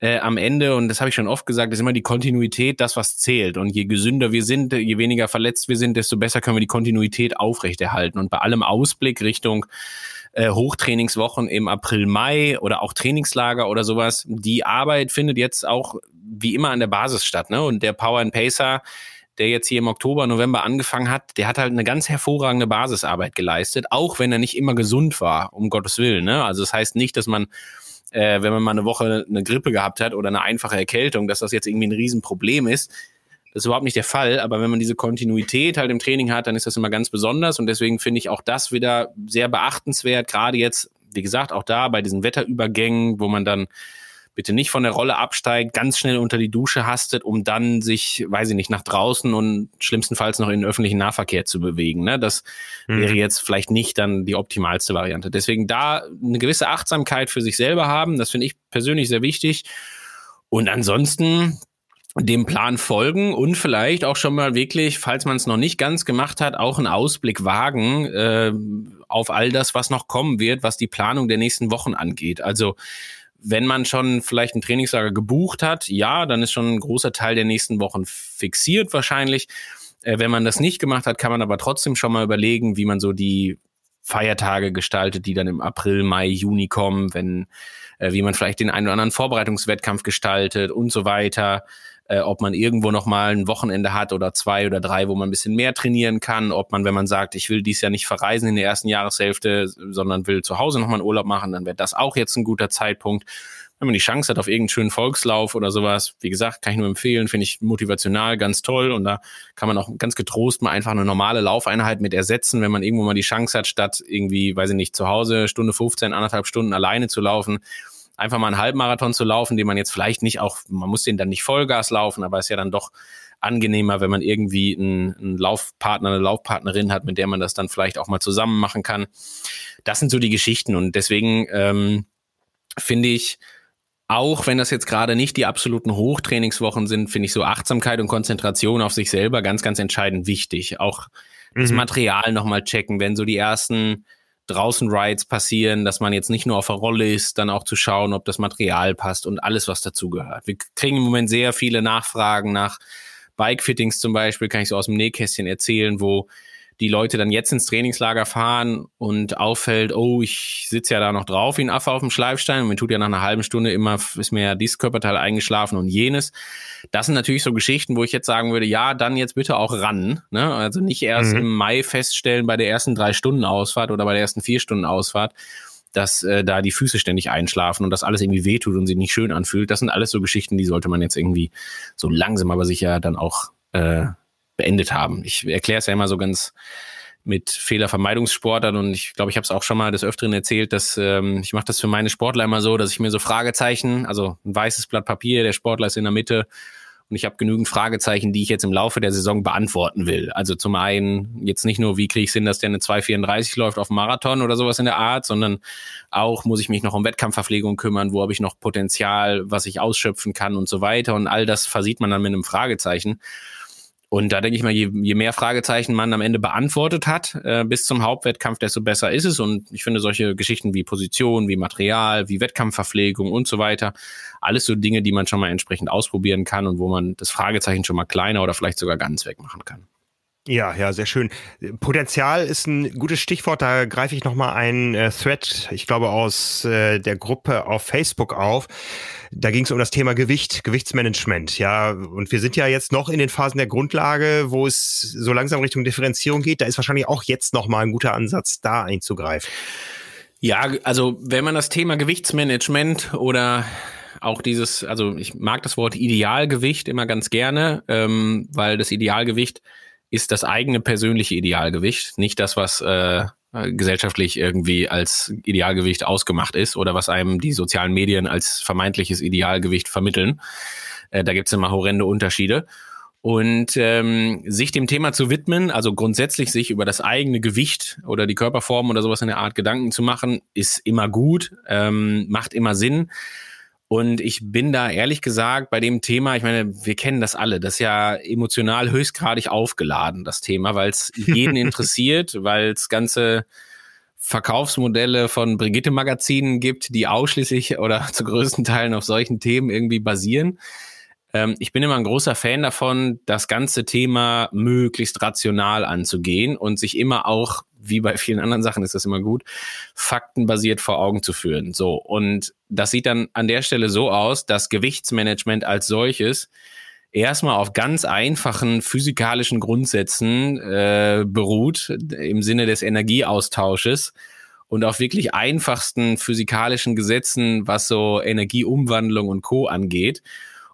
äh, am Ende, und das habe ich schon oft gesagt, ist immer die Kontinuität das, was zählt. Und je gesünder wir sind, je weniger verletzt wir sind, desto besser können wir die Kontinuität aufrechterhalten. Und bei allem Ausblick Richtung äh, Hochtrainingswochen im April, Mai oder auch Trainingslager oder sowas. Die Arbeit findet jetzt auch wie immer an der Basis statt. Ne? Und der Power and Pacer, der jetzt hier im Oktober, November angefangen hat, der hat halt eine ganz hervorragende Basisarbeit geleistet, auch wenn er nicht immer gesund war, um Gottes Willen. Ne? Also das heißt nicht, dass man äh, wenn man mal eine Woche eine Grippe gehabt hat oder eine einfache Erkältung, dass das jetzt irgendwie ein Riesenproblem ist. Das ist überhaupt nicht der Fall, aber wenn man diese Kontinuität halt im Training hat, dann ist das immer ganz besonders und deswegen finde ich auch das wieder sehr beachtenswert, gerade jetzt, wie gesagt, auch da bei diesen Wetterübergängen, wo man dann bitte nicht von der Rolle absteigt, ganz schnell unter die Dusche hastet, um dann sich, weiß ich nicht, nach draußen und schlimmstenfalls noch in den öffentlichen Nahverkehr zu bewegen. Ne? Das mhm. wäre jetzt vielleicht nicht dann die optimalste Variante. Deswegen da eine gewisse Achtsamkeit für sich selber haben, das finde ich persönlich sehr wichtig. Und ansonsten dem Plan folgen und vielleicht auch schon mal wirklich, falls man es noch nicht ganz gemacht hat, auch einen Ausblick wagen äh, auf all das, was noch kommen wird, was die Planung der nächsten Wochen angeht. Also wenn man schon vielleicht einen Trainingslager gebucht hat, ja, dann ist schon ein großer Teil der nächsten Wochen fixiert wahrscheinlich. Äh, wenn man das nicht gemacht hat, kann man aber trotzdem schon mal überlegen, wie man so die Feiertage gestaltet, die dann im April, Mai, Juni kommen, wenn äh, wie man vielleicht den einen oder anderen Vorbereitungswettkampf gestaltet und so weiter äh, ob man irgendwo noch mal ein Wochenende hat oder zwei oder drei, wo man ein bisschen mehr trainieren kann, ob man, wenn man sagt, ich will dies Jahr nicht verreisen in der ersten Jahreshälfte, sondern will zu Hause noch mal einen Urlaub machen, dann wäre das auch jetzt ein guter Zeitpunkt. Wenn man die Chance hat auf irgendeinen schönen Volkslauf oder sowas, wie gesagt, kann ich nur empfehlen, finde ich motivational ganz toll und da kann man auch ganz getrost mal einfach eine normale Laufeinheit mit ersetzen, wenn man irgendwo mal die Chance hat, statt irgendwie, weiß ich nicht, zu Hause Stunde 15, anderthalb Stunden alleine zu laufen, einfach mal einen Halbmarathon zu laufen, den man jetzt vielleicht nicht auch, man muss den dann nicht Vollgas laufen, aber ist ja dann doch angenehmer, wenn man irgendwie einen, einen Laufpartner, eine Laufpartnerin hat, mit der man das dann vielleicht auch mal zusammen machen kann. Das sind so die Geschichten und deswegen ähm, finde ich, auch wenn das jetzt gerade nicht die absoluten Hochtrainingswochen sind, finde ich so Achtsamkeit und Konzentration auf sich selber ganz, ganz entscheidend wichtig. Auch mhm. das Material nochmal checken, wenn so die ersten draußen Rides passieren, dass man jetzt nicht nur auf der Rolle ist, dann auch zu schauen, ob das Material passt und alles, was dazugehört. Wir kriegen im Moment sehr viele Nachfragen nach Bike-Fittings zum Beispiel, kann ich so aus dem Nähkästchen erzählen, wo die Leute dann jetzt ins Trainingslager fahren und auffällt, oh, ich sitze ja da noch drauf wie ein Affe auf dem Schleifstein und mir tut ja nach einer halben Stunde immer, ist mir ja dieses Körperteil eingeschlafen und jenes. Das sind natürlich so Geschichten, wo ich jetzt sagen würde, ja, dann jetzt bitte auch ran. Ne? Also nicht erst mhm. im Mai feststellen bei der ersten drei Stunden Ausfahrt oder bei der ersten vier Stunden Ausfahrt, dass äh, da die Füße ständig einschlafen und das alles irgendwie wehtut und sich nicht schön anfühlt. Das sind alles so Geschichten, die sollte man jetzt irgendwie so langsam aber sicher dann auch äh, beendet haben. Ich erkläre es ja immer so ganz mit Fehlervermeidungssportern und ich glaube, ich habe es auch schon mal des Öfteren erzählt, dass ähm, ich mache das für meine Sportler immer so, dass ich mir so Fragezeichen, also ein weißes Blatt Papier, der Sportler ist in der Mitte und ich habe genügend Fragezeichen, die ich jetzt im Laufe der Saison beantworten will. Also zum einen jetzt nicht nur, wie kriege ich Sinn, dass der eine 2,34 läuft auf dem Marathon oder sowas in der Art, sondern auch muss ich mich noch um Wettkampfverpflegung kümmern, wo habe ich noch Potenzial, was ich ausschöpfen kann und so weiter. Und all das versieht man dann mit einem Fragezeichen. Und da denke ich mal, je, je mehr Fragezeichen man am Ende beantwortet hat äh, bis zum Hauptwettkampf, desto besser ist es. Und ich finde solche Geschichten wie Position, wie Material, wie Wettkampfverpflegung und so weiter, alles so Dinge, die man schon mal entsprechend ausprobieren kann und wo man das Fragezeichen schon mal kleiner oder vielleicht sogar ganz wegmachen kann. Ja, ja, sehr schön. Potenzial ist ein gutes Stichwort. Da greife ich nochmal einen äh, Thread, ich glaube, aus äh, der Gruppe auf Facebook auf. Da ging es um das Thema Gewicht, Gewichtsmanagement. Ja, und wir sind ja jetzt noch in den Phasen der Grundlage, wo es so langsam Richtung Differenzierung geht. Da ist wahrscheinlich auch jetzt nochmal ein guter Ansatz, da einzugreifen. Ja, also wenn man das Thema Gewichtsmanagement oder auch dieses, also ich mag das Wort Idealgewicht immer ganz gerne, ähm, weil das Idealgewicht ist das eigene persönliche Idealgewicht, nicht das, was äh, gesellschaftlich irgendwie als Idealgewicht ausgemacht ist oder was einem die sozialen Medien als vermeintliches Idealgewicht vermitteln. Äh, da gibt's immer horrende Unterschiede. Und ähm, sich dem Thema zu widmen, also grundsätzlich sich über das eigene Gewicht oder die Körperform oder sowas in der Art Gedanken zu machen, ist immer gut, ähm, macht immer Sinn. Und ich bin da ehrlich gesagt bei dem Thema, ich meine, wir kennen das alle, das ist ja emotional höchstgradig aufgeladen, das Thema, weil es jeden interessiert, weil es ganze Verkaufsmodelle von Brigitte-Magazinen gibt, die ausschließlich oder zu größten Teilen auf solchen Themen irgendwie basieren. Ähm, ich bin immer ein großer Fan davon, das ganze Thema möglichst rational anzugehen und sich immer auch wie bei vielen anderen Sachen ist das immer gut, faktenbasiert vor Augen zu führen. So. Und das sieht dann an der Stelle so aus, dass Gewichtsmanagement als solches erstmal auf ganz einfachen physikalischen Grundsätzen äh, beruht, im Sinne des Energieaustausches und auf wirklich einfachsten physikalischen Gesetzen, was so Energieumwandlung und Co. angeht.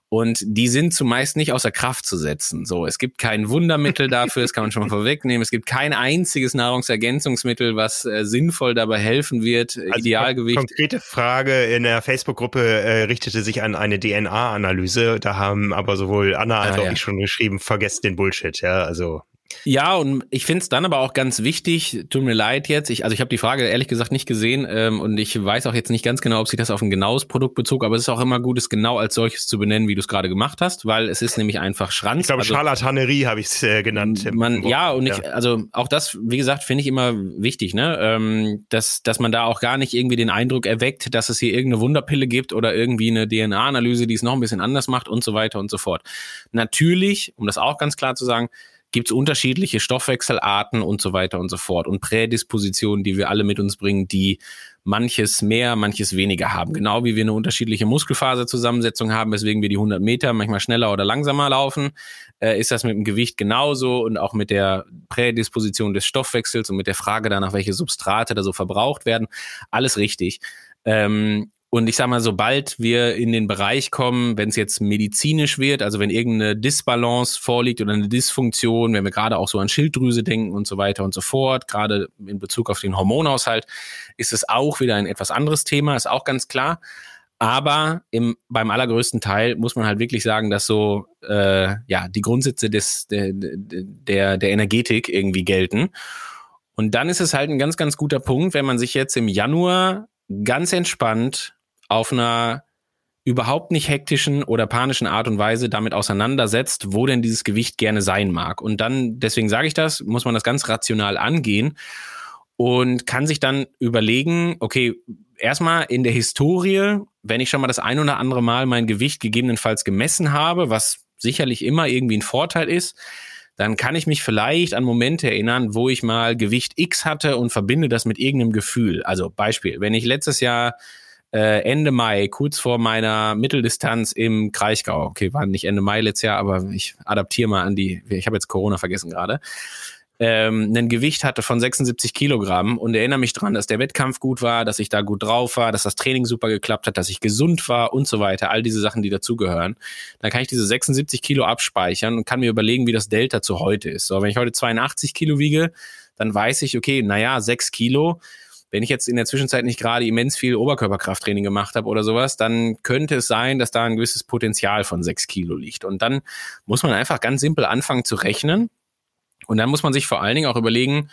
Und die sind zumeist nicht außer Kraft zu setzen. So, es gibt kein Wundermittel dafür, das kann man schon mal vorwegnehmen. Es gibt kein einziges Nahrungsergänzungsmittel, was äh, sinnvoll dabei helfen wird. Also Idealgewicht. Konkrete Frage in der Facebook-Gruppe äh, richtete sich an eine DNA-Analyse. Da haben aber sowohl Anna als ah, auch ja. ich schon geschrieben, vergesst den Bullshit. Ja, also ja, und ich finde es dann aber auch ganz wichtig, tut mir leid jetzt, ich, also ich habe die Frage ehrlich gesagt nicht gesehen ähm, und ich weiß auch jetzt nicht ganz genau, ob sich das auf ein genaues Produkt bezog, aber es ist auch immer gut, es genau als solches zu benennen, wie du es gerade gemacht hast, weil es ist nämlich einfach Schranz. Ich glaube, also, Charlatanerie habe ich es äh, genannt. Man, ja, und ich, also auch das, wie gesagt, finde ich immer wichtig, ne? Ähm, dass, dass man da auch gar nicht irgendwie den Eindruck erweckt, dass es hier irgendeine Wunderpille gibt oder irgendwie eine DNA-Analyse, die es noch ein bisschen anders macht und so weiter und so fort. Natürlich, um das auch ganz klar zu sagen, gibt es unterschiedliche Stoffwechselarten und so weiter und so fort und Prädispositionen, die wir alle mit uns bringen, die manches mehr, manches weniger haben. Genau wie wir eine unterschiedliche Muskelfaserzusammensetzung haben, weswegen wir die 100 Meter manchmal schneller oder langsamer laufen, äh, ist das mit dem Gewicht genauso und auch mit der Prädisposition des Stoffwechsels und mit der Frage danach, welche Substrate da so verbraucht werden. Alles richtig. Ähm, und ich sag mal, sobald wir in den Bereich kommen, wenn es jetzt medizinisch wird, also wenn irgendeine Disbalance vorliegt oder eine Dysfunktion, wenn wir gerade auch so an Schilddrüse denken und so weiter und so fort, gerade in Bezug auf den Hormonhaushalt, ist es auch wieder ein etwas anderes Thema, ist auch ganz klar. Aber im, beim allergrößten Teil muss man halt wirklich sagen, dass so äh, ja die Grundsätze des, der, der, der Energetik irgendwie gelten. Und dann ist es halt ein ganz, ganz guter Punkt, wenn man sich jetzt im Januar ganz entspannt auf einer überhaupt nicht hektischen oder panischen Art und Weise damit auseinandersetzt, wo denn dieses Gewicht gerne sein mag. Und dann, deswegen sage ich das, muss man das ganz rational angehen und kann sich dann überlegen, okay, erstmal in der Historie, wenn ich schon mal das ein oder andere Mal mein Gewicht gegebenenfalls gemessen habe, was sicherlich immer irgendwie ein Vorteil ist, dann kann ich mich vielleicht an Momente erinnern, wo ich mal Gewicht X hatte und verbinde das mit irgendeinem Gefühl. Also Beispiel, wenn ich letztes Jahr äh, Ende Mai, kurz vor meiner Mitteldistanz im Kraichgau. Okay, war nicht Ende Mai letztes Jahr, aber ich adaptiere mal an die, ich habe jetzt Corona vergessen gerade. Ähm, ein Gewicht hatte von 76 Kilogramm und erinnere mich dran, dass der Wettkampf gut war, dass ich da gut drauf war, dass das Training super geklappt hat, dass ich gesund war und so weiter, all diese Sachen, die dazugehören. Dann kann ich diese 76 Kilo abspeichern und kann mir überlegen, wie das Delta zu heute ist. So, wenn ich heute 82 Kilo wiege, dann weiß ich, okay, naja, 6 Kilo, wenn ich jetzt in der Zwischenzeit nicht gerade immens viel Oberkörperkrafttraining gemacht habe oder sowas, dann könnte es sein, dass da ein gewisses Potenzial von sechs Kilo liegt. Und dann muss man einfach ganz simpel anfangen zu rechnen. Und dann muss man sich vor allen Dingen auch überlegen,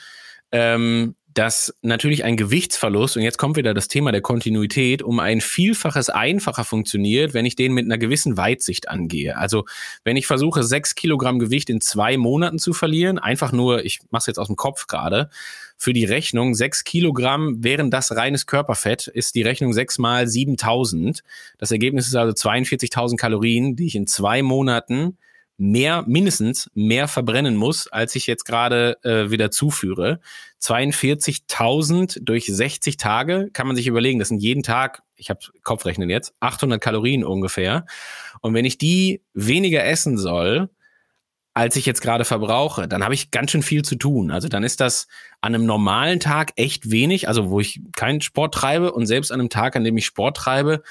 ähm, dass natürlich ein Gewichtsverlust, und jetzt kommt wieder das Thema der Kontinuität, um ein Vielfaches einfacher funktioniert, wenn ich den mit einer gewissen Weitsicht angehe. Also wenn ich versuche, sechs Kilogramm Gewicht in zwei Monaten zu verlieren, einfach nur, ich mache es jetzt aus dem Kopf gerade, für die Rechnung, sechs Kilogramm wären das reines Körperfett, ist die Rechnung sechs mal 7000. Das Ergebnis ist also 42.000 Kalorien, die ich in zwei Monaten mehr, mindestens mehr verbrennen muss, als ich jetzt gerade äh, wieder zuführe. 42.000 durch 60 Tage kann man sich überlegen, das sind jeden Tag, ich habe Kopfrechnen jetzt, 800 Kalorien ungefähr. Und wenn ich die weniger essen soll, als ich jetzt gerade verbrauche, dann habe ich ganz schön viel zu tun. Also dann ist das an einem normalen Tag echt wenig, also wo ich keinen Sport treibe und selbst an einem Tag, an dem ich Sport treibe,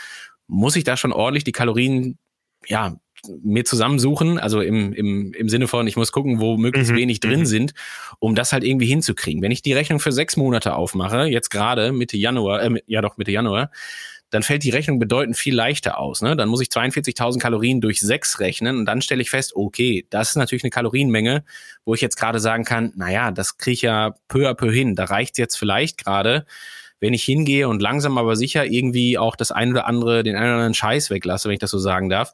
muss ich da schon ordentlich die Kalorien ja mir zusammensuchen, also im, im, im Sinne von, ich muss gucken, wo möglichst mhm. wenig drin mhm. sind, um das halt irgendwie hinzukriegen. Wenn ich die Rechnung für sechs Monate aufmache, jetzt gerade Mitte Januar, äh, ja doch Mitte Januar, dann fällt die Rechnung bedeutend viel leichter aus. Ne? Dann muss ich 42.000 Kalorien durch sechs rechnen und dann stelle ich fest, okay, das ist natürlich eine Kalorienmenge, wo ich jetzt gerade sagen kann, naja, das kriege ich ja peu à peu hin. Da reicht jetzt vielleicht gerade, wenn ich hingehe und langsam aber sicher irgendwie auch das ein oder andere, den einen oder anderen Scheiß weglasse, wenn ich das so sagen darf,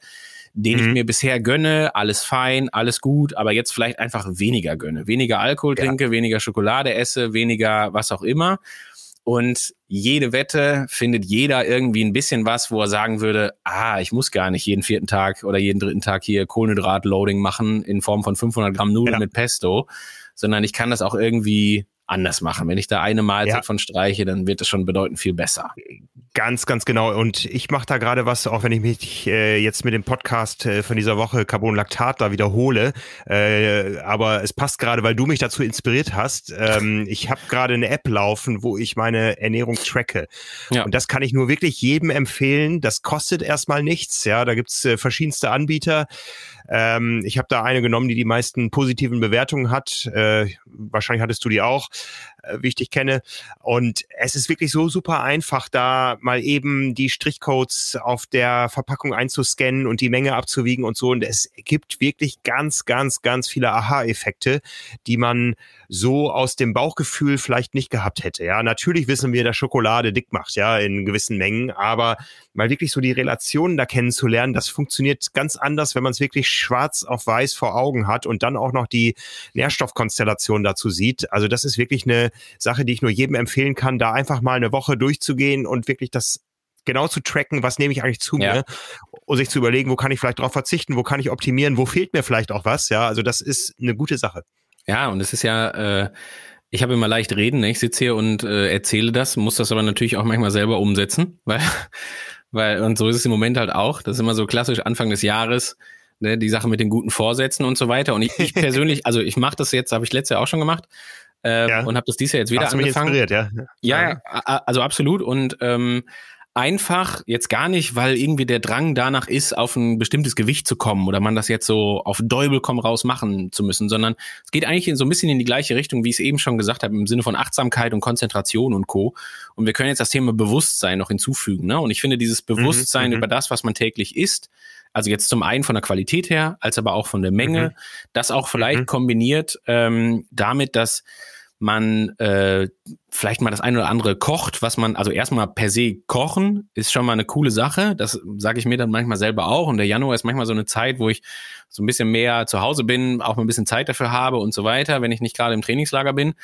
den mhm. ich mir bisher gönne, alles fein, alles gut, aber jetzt vielleicht einfach weniger gönne. Weniger Alkohol ja. trinke, weniger Schokolade esse, weniger was auch immer. Und jede Wette findet jeder irgendwie ein bisschen was, wo er sagen würde, ah, ich muss gar nicht jeden vierten Tag oder jeden dritten Tag hier Kohlenhydrat-Loading machen in Form von 500 Gramm Nudeln ja. mit Pesto, sondern ich kann das auch irgendwie anders machen. Wenn ich da eine Mahlzeit Ja. von streiche, dann wird es schon bedeutend viel besser. Ganz, ganz genau. Und ich mache da gerade was, auch wenn ich mich äh, jetzt mit dem Podcast äh, von dieser Woche Carbonlactat da wiederhole. Äh, aber es passt gerade, weil du mich dazu inspiriert hast. Ähm, ich habe gerade eine App laufen, wo ich meine Ernährung tracke. Ja. Und das kann ich nur wirklich jedem empfehlen. Das kostet erstmal nichts. Ja, da gibt's äh, verschiedenste Anbieter. Ähm, ich habe da eine genommen, die die meisten positiven Bewertungen hat. Äh, wahrscheinlich hattest du die auch, wie ich dich kenne. Und es ist wirklich so super einfach, da mal eben die Strichcodes auf der Verpackung einzuscannen und die Menge abzuwiegen und so. Und es gibt wirklich ganz, ganz, ganz viele Aha-Effekte, die man so aus dem Bauchgefühl vielleicht nicht gehabt hätte. Ja, natürlich wissen wir, dass Schokolade dick macht, ja, in gewissen Mengen, aber mal wirklich so die Relationen da kennenzulernen, das funktioniert ganz anders, wenn man es wirklich schwarz auf weiß vor Augen hat und dann auch noch die Nährstoffkonstellation dazu sieht. Also das ist wirklich eine Sache, die ich nur jedem empfehlen kann, da einfach mal eine Woche durchzugehen und wirklich das genau zu tracken, was nehme ich eigentlich zu Ja. mir und sich zu überlegen, wo kann ich vielleicht drauf verzichten, wo kann ich optimieren, wo fehlt mir vielleicht auch was. Ja, also das ist eine gute Sache. Ja, und es ist ja, äh, ich habe immer leicht reden, ne? ich sitze hier und äh, erzähle das, muss das aber natürlich auch manchmal selber umsetzen, weil, weil, und so ist es im Moment halt auch. Das ist immer so klassisch Anfang des Jahres, ne, die Sache mit den guten Vorsätzen und so weiter. Und ich, ich persönlich, also ich mache das jetzt, habe ich letztes Jahr auch schon gemacht. Äh, Ja. Und habe das dieses Jahr jetzt wieder Hast du mich angefangen. inspiriert, ja? Ja, also absolut. Und ähm, einfach jetzt gar nicht, weil irgendwie der Drang danach ist, auf ein bestimmtes Gewicht zu kommen oder man das jetzt so auf Däubel komm raus machen zu müssen, sondern es geht eigentlich in so ein bisschen in die gleiche Richtung, wie ich es eben schon gesagt habe, im Sinne von Achtsamkeit und Konzentration und Co. Und wir können jetzt das Thema Bewusstsein noch hinzufügen. Ne? Und ich finde dieses Bewusstsein mhm. über das, was man täglich isst, also jetzt zum einen von der Qualität her, als aber auch von der Menge, das auch vielleicht Mhm. kombiniert ähm, damit, dass man äh, vielleicht mal das eine oder andere kocht, was man, also erstmal per se kochen, ist schon mal eine coole Sache. Das sage ich mir dann manchmal selber auch. Und der Januar ist manchmal so eine Zeit, wo ich so ein bisschen mehr zu Hause bin, auch mal ein bisschen Zeit dafür habe und so weiter, wenn ich nicht gerade im Trainingslager bin.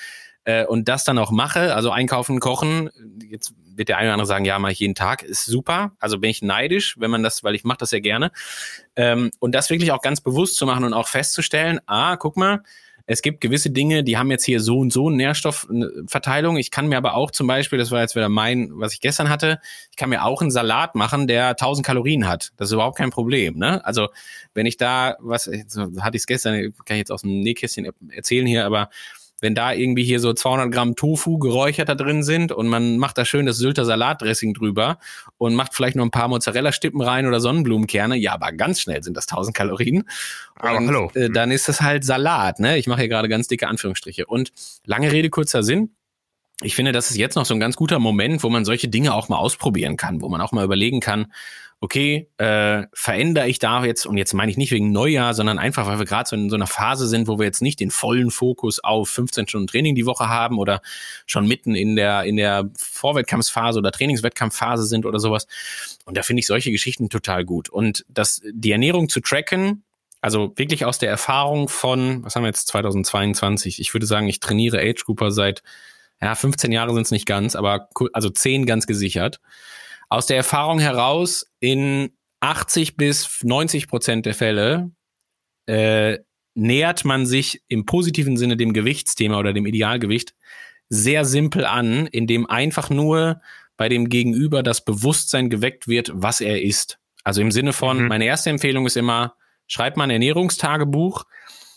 Äh, und das dann auch mache, also einkaufen, kochen, jetzt wird der eine oder andere sagen, ja, mache ich jeden Tag, ist super. Also bin ich neidisch, wenn man das, weil ich mache das sehr gerne. Ähm, und das wirklich auch ganz bewusst zu machen und auch festzustellen, ah, guck mal, es gibt gewisse Dinge, die haben jetzt hier so und so eine Nährstoffverteilung. Ich kann mir aber auch zum Beispiel, das war jetzt wieder mein, was ich gestern hatte, ich kann mir auch einen Salat machen, der 1000 Kalorien hat. Das ist überhaupt kein Problem. Ne? Also wenn ich da, was hatte ich es gestern, kann ich jetzt aus dem Nähkästchen erzählen hier, aber wenn da irgendwie hier so 200 Gramm Tofu geräuchert da drin sind und man macht da schön das Sylter Salatdressing drüber und macht vielleicht noch ein paar Mozzarella-Stippen rein oder Sonnenblumenkerne, ja, aber ganz schnell sind das 1000 Kalorien. Aber und, hallo. Äh, dann ist das halt Salat, ne? Ich mache hier gerade ganz dicke Anführungsstriche. Und lange Rede, kurzer Sinn. Ich finde, das ist jetzt noch so ein ganz guter Moment, wo man solche Dinge auch mal ausprobieren kann, wo man auch mal überlegen kann, okay, äh, verändere ich da jetzt, und jetzt meine ich nicht wegen Neujahr, sondern einfach, weil wir gerade so in so einer Phase sind, wo wir jetzt nicht den vollen Fokus auf 15 Stunden Training die Woche haben oder schon mitten in der, in der Vorwettkampfphase oder Trainingswettkampfphase sind oder sowas. Und da finde ich solche Geschichten total gut. Und das, die Ernährung zu tracken, also wirklich aus der Erfahrung von, was haben wir jetzt 2022? Ich würde sagen, ich trainiere Age Grouper seit ja, 15 Jahre sind es nicht ganz, aber also 10 ganz gesichert. Aus der Erfahrung heraus, in 80 bis 90 Prozent der Fälle äh, nähert man sich im positiven Sinne dem Gewichtsthema oder dem Idealgewicht sehr simpel an, indem einfach nur bei dem Gegenüber das Bewusstsein geweckt wird, was er isst. Also im Sinne von, Mhm. meine erste Empfehlung ist immer, schreib mal ein Ernährungstagebuch,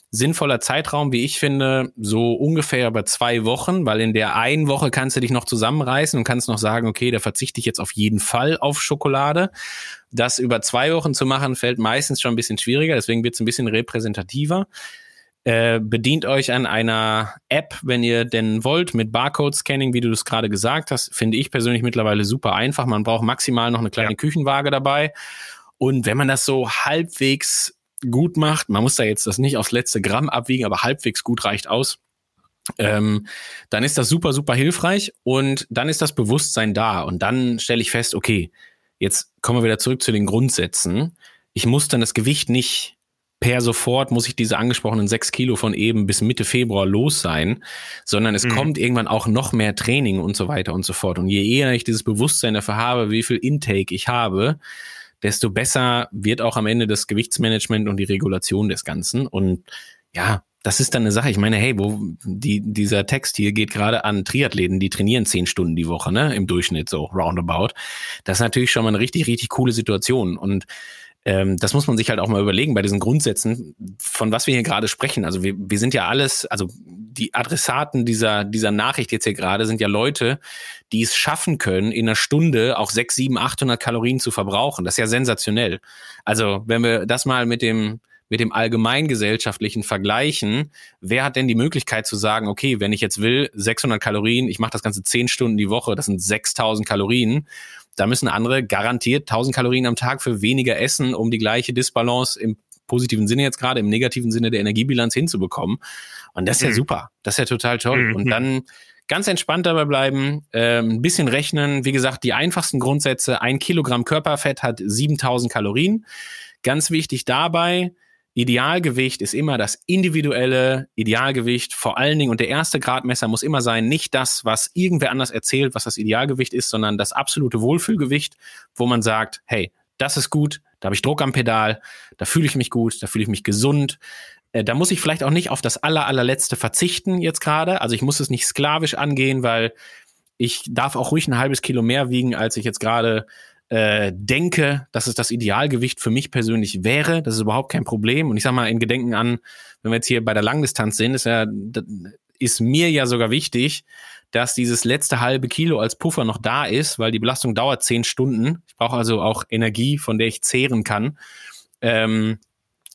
sinnvoller Zeitraum, wie ich finde, so ungefähr über zwei Wochen, weil in der einen Woche kannst du dich noch zusammenreißen und kannst noch sagen, okay, da verzichte ich jetzt auf jeden Fall auf Schokolade. Das über zwei Wochen zu machen, fällt meistens schon ein bisschen schwieriger, deswegen wird es ein bisschen repräsentativer. Äh, bedient euch an einer App, wenn ihr denn wollt, mit Barcode-Scanning, wie du das gerade gesagt hast, finde ich persönlich mittlerweile super einfach. Man braucht maximal noch eine kleine Ja. Küchenwaage dabei. Und wenn man das so halbwegs gut macht, man muss da jetzt das nicht aufs letzte Gramm abwiegen, aber halbwegs gut reicht aus, ähm, dann ist das super, super hilfreich und dann ist das Bewusstsein da und dann stelle ich fest, okay, jetzt kommen wir wieder zurück zu den Grundsätzen. Ich muss dann das Gewicht nicht per sofort, muss ich diese angesprochenen sechs Kilo von eben bis Mitte Februar los sein, sondern es Mhm. kommt irgendwann auch noch mehr Training und so weiter und so fort. Und je eher ich dieses Bewusstsein dafür habe, wie viel Intake ich habe, desto besser wird auch am Ende das Gewichtsmanagement und die Regulation des Ganzen. Und ja, das ist dann eine Sache. Ich meine, hey, wo die, dieser Text hier geht gerade an Triathleten, die trainieren zehn Stunden die Woche, ne, im Durchschnitt so roundabout. Das ist natürlich schon mal eine richtig, richtig coole Situation und ähm, das muss man sich halt auch mal überlegen bei diesen Grundsätzen, von was wir hier gerade sprechen. Also wir, wir sind ja alles, also die Adressaten dieser, dieser Nachricht jetzt hier gerade sind ja Leute, die es schaffen können, in einer Stunde auch sechs, sieben, 800 Kalorien zu verbrauchen. Das ist ja sensationell. Also wenn wir das mal mit dem, mit dem allgemeingesellschaftlichen vergleichen, wer hat denn die Möglichkeit zu sagen, okay, wenn ich jetzt will, 600 Kalorien, ich mache das Ganze zehn Stunden die Woche, das sind 6000 Kalorien, da müssen andere garantiert 1000 Kalorien am Tag für weniger essen, um die gleiche Disbalance im positiven Sinne jetzt gerade, im negativen Sinne der Energiebilanz hinzubekommen. Und das ist ja mhm. super. Das ist ja total toll. Mhm. Und dann ganz entspannt dabei bleiben, äh, ein bisschen rechnen. Wie gesagt, die einfachsten Grundsätze. Ein Kilogramm Körperfett hat 7000 Kalorien. Ganz wichtig dabei, Idealgewicht ist immer das individuelle Idealgewicht, vor allen Dingen, und der erste Gradmesser muss immer sein, nicht das, was irgendwer anders erzählt, was das Idealgewicht ist, sondern das absolute Wohlfühlgewicht, wo man sagt, hey, das ist gut, da habe ich Druck am Pedal, da fühle ich mich gut, da fühle ich mich gesund. Äh, da muss ich vielleicht auch nicht auf das aller, allerletzte verzichten jetzt gerade. Also ich muss es nicht sklavisch angehen, weil ich darf auch ruhig ein halbes Kilo mehr wiegen, als ich jetzt gerade äh, denke, dass es das Idealgewicht für mich persönlich wäre. Das ist überhaupt kein Problem. Und ich sag mal, in Gedenken an, wenn wir jetzt hier bei der Langdistanz sind, ist ja, ist mir ja sogar wichtig, dass dieses letzte halbe Kilo als Puffer noch da ist, weil die Belastung dauert zehn Stunden. Ich brauche also auch Energie, von der ich zehren kann. Ähm,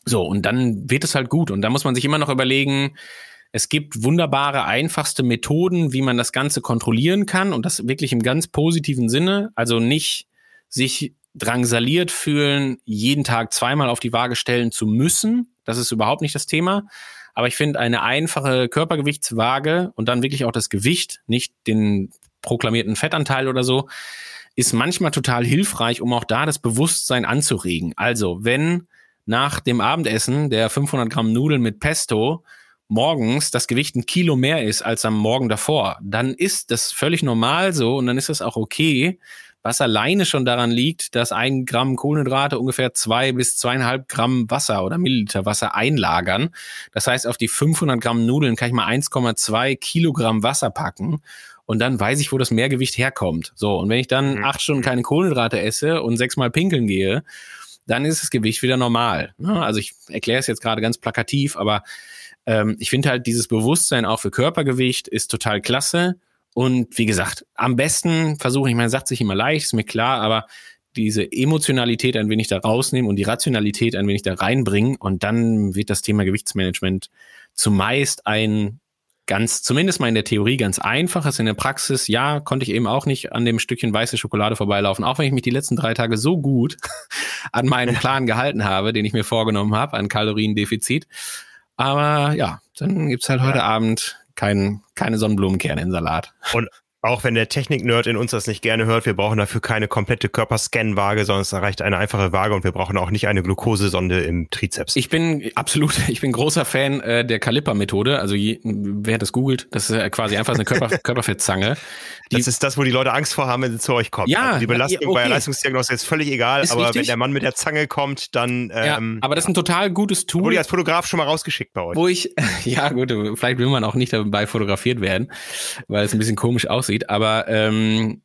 so, und dann wird es halt gut. Und da muss man sich immer noch überlegen, es gibt wunderbare, einfachste Methoden, wie man das Ganze kontrollieren kann und das wirklich im ganz positiven Sinne. Also nicht sich drangsaliert fühlen, jeden Tag zweimal auf die Waage stellen zu müssen. Das ist überhaupt nicht das Thema. Aber ich finde eine einfache Körpergewichtswaage und dann wirklich auch das Gewicht, nicht den proklamierten Fettanteil oder so, ist manchmal total hilfreich, um auch da das Bewusstsein anzuregen. Also, wenn nach dem Abendessen der 500 Gramm Nudeln mit Pesto morgens das Gewicht ein Kilo mehr ist als am Morgen davor, dann ist das völlig normal so und dann ist das auch okay was alleine schon daran liegt, dass ein Gramm Kohlenhydrate ungefähr zwei bis zweieinhalb Gramm Wasser oder Milliliter Wasser einlagern. Das heißt, auf die 500 Gramm Nudeln kann ich mal 1,2 Kilogramm Wasser packen und dann weiß ich, wo das Mehrgewicht herkommt. So, und wenn ich dann mhm. acht Stunden keine Kohlenhydrate esse und sechsmal pinkeln gehe, dann ist das Gewicht wieder normal. Ne? Also ich erkläre es jetzt gerade ganz plakativ, aber ähm, ich finde halt dieses Bewusstsein auch für Körpergewicht ist total klasse. Und wie gesagt, am besten versuche ich, man sagt sich immer leicht, ist mir klar, aber diese Emotionalität ein wenig da rausnehmen und die Rationalität ein wenig da reinbringen und dann wird das Thema Gewichtsmanagement zumeist ein ganz, zumindest mal in der Theorie ganz einfaches, in der Praxis, ja, konnte ich eben auch nicht an dem Stückchen weiße Schokolade vorbeilaufen, auch wenn ich mich die letzten drei Tage so gut an meinen Plan gehalten habe, den ich mir vorgenommen habe, an Kaloriendefizit. Aber ja, dann gibt's halt heute Abend kein, keine Sonnenblumenkerne in Salat. Und auch wenn der Technik-Nerd in uns das nicht gerne hört, wir brauchen dafür keine komplette Körperscan-Waage, sondern es reicht eine einfache Waage und wir brauchen auch nicht eine Glukosesonde im Trizeps. Ich bin absolut, ich bin großer Fan äh, der Kaliper-Methode. Also je, wer das googelt, das ist quasi einfach eine Körper, Körperfettzange. das ist das, wo die Leute Angst vor haben, wenn sie zu euch kommen. Ja, also die Belastung okay. bei der Leistungsdiagnose ist völlig egal, ist aber richtig. wenn der Mann mit der Zange kommt, dann. Ähm, ja, aber das ist ein total gutes Tool. Wurde als Fotograf schon mal rausgeschickt bei euch. Wo ich, ja gut, vielleicht will man auch nicht dabei fotografiert werden, weil es ein bisschen komisch aussieht aussieht. Aber ähm,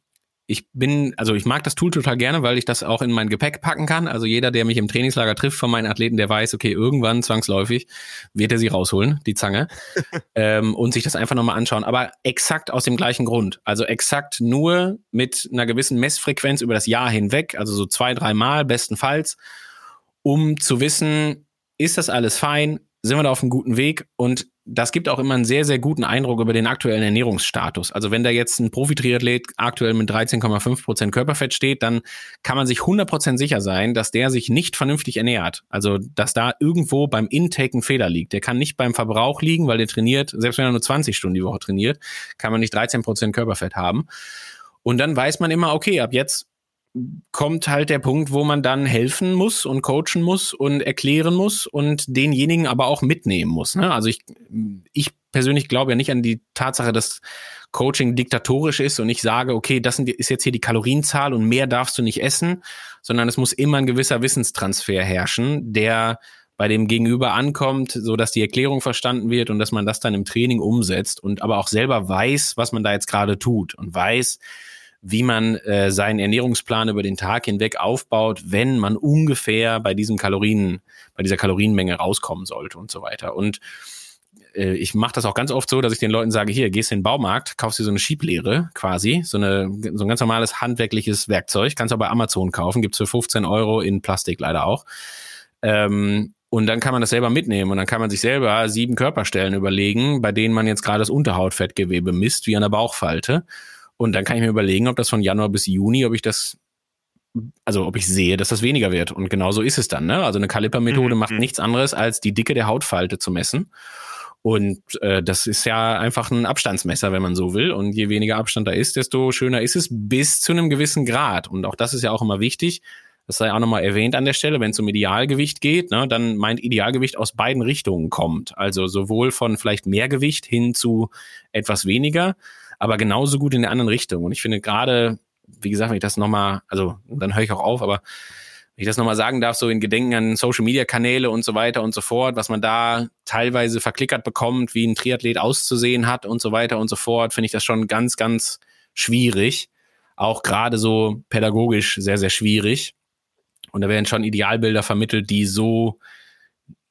ich bin, also ich mag das Tool total gerne, weil ich das auch in mein Gepäck packen kann. Also jeder, der mich im Trainingslager trifft von meinen Athleten, der weiß, okay, irgendwann zwangsläufig wird er sie rausholen, die Zange, ähm, und sich das einfach nochmal anschauen. Aber exakt aus dem gleichen Grund. Also exakt nur mit einer gewissen Messfrequenz über das Jahr hinweg, also so zwei, dreimal bestenfalls, um zu wissen, ist das alles fein? Sind wir da auf einem guten Weg? Und das gibt auch immer einen sehr, sehr guten Eindruck über den aktuellen Ernährungsstatus. Also wenn da jetzt ein Profi-Triathlet aktuell mit 13,5 Prozent Körperfett steht, dann kann man sich 100 Prozent sicher sein, dass der sich nicht vernünftig ernährt. Also dass da irgendwo beim Intake ein Fehler liegt. Der kann nicht beim Verbrauch liegen, weil der trainiert, selbst wenn er nur 20 Stunden die Woche trainiert, kann man nicht 13 Prozent Körperfett haben. Und dann weiß man immer, okay, ab jetzt kommt halt der Punkt, wo man dann helfen muss und coachen muss und erklären muss und denjenigen aber auch mitnehmen muss. Ne? Also ich, ich persönlich glaube ja nicht an die Tatsache, dass Coaching diktatorisch ist und ich sage, okay, das ist jetzt hier die Kalorienzahl und mehr darfst du nicht essen, sondern es muss immer ein gewisser Wissenstransfer herrschen, der bei dem Gegenüber ankommt, so dass die Erklärung verstanden wird und dass man das dann im Training umsetzt und aber auch selber weiß, was man da jetzt gerade tut und weiß, wie man äh, seinen Ernährungsplan über den Tag hinweg aufbaut, wenn man ungefähr bei diesem Kalorien, bei dieser Kalorienmenge rauskommen sollte und so weiter. Und äh, ich mache das auch ganz oft so, dass ich den Leuten sage, hier, gehst in den Baumarkt, kaufst dir so eine Schieblehre quasi, so, eine, so ein ganz normales handwerkliches Werkzeug, kannst du auch bei Amazon kaufen, gibt's für 15 Euro in Plastik leider auch. Ähm, und dann kann man das selber mitnehmen und dann kann man sich selber sieben Körperstellen überlegen, bei denen man jetzt gerade das Unterhautfettgewebe misst, wie an der Bauchfalte. Und dann kann ich mir überlegen, ob das von Januar bis Juni, ob ich das, also ob ich sehe, dass das weniger wird. Und genau so ist es dann. Ne? Also eine Kalipermethode mhm. macht mhm. nichts anderes, als die Dicke der Hautfalte zu messen. Und äh, das ist ja einfach ein Abstandsmesser, wenn man so will. Und je weniger Abstand da ist, desto schöner ist es bis zu einem gewissen Grad. Und auch das ist ja auch immer wichtig. Das sei auch nochmal erwähnt an der Stelle, wenn es um Idealgewicht geht, ne, dann meint Idealgewicht aus beiden Richtungen kommt. Also sowohl von vielleicht mehr Gewicht hin zu etwas weniger, aber genauso gut in der anderen Richtung. Und ich finde gerade, wie gesagt, wenn ich das nochmal, also dann höre ich auch auf, aber wenn ich das nochmal sagen darf, so in Gedenken an Social Media Kanäle und so weiter und so fort, was man da teilweise verklickert bekommt, wie ein Triathlet auszusehen hat und so weiter und so fort, finde ich das schon ganz, ganz schwierig. Auch gerade so pädagogisch sehr, sehr schwierig. Und da werden schon Idealbilder vermittelt, die so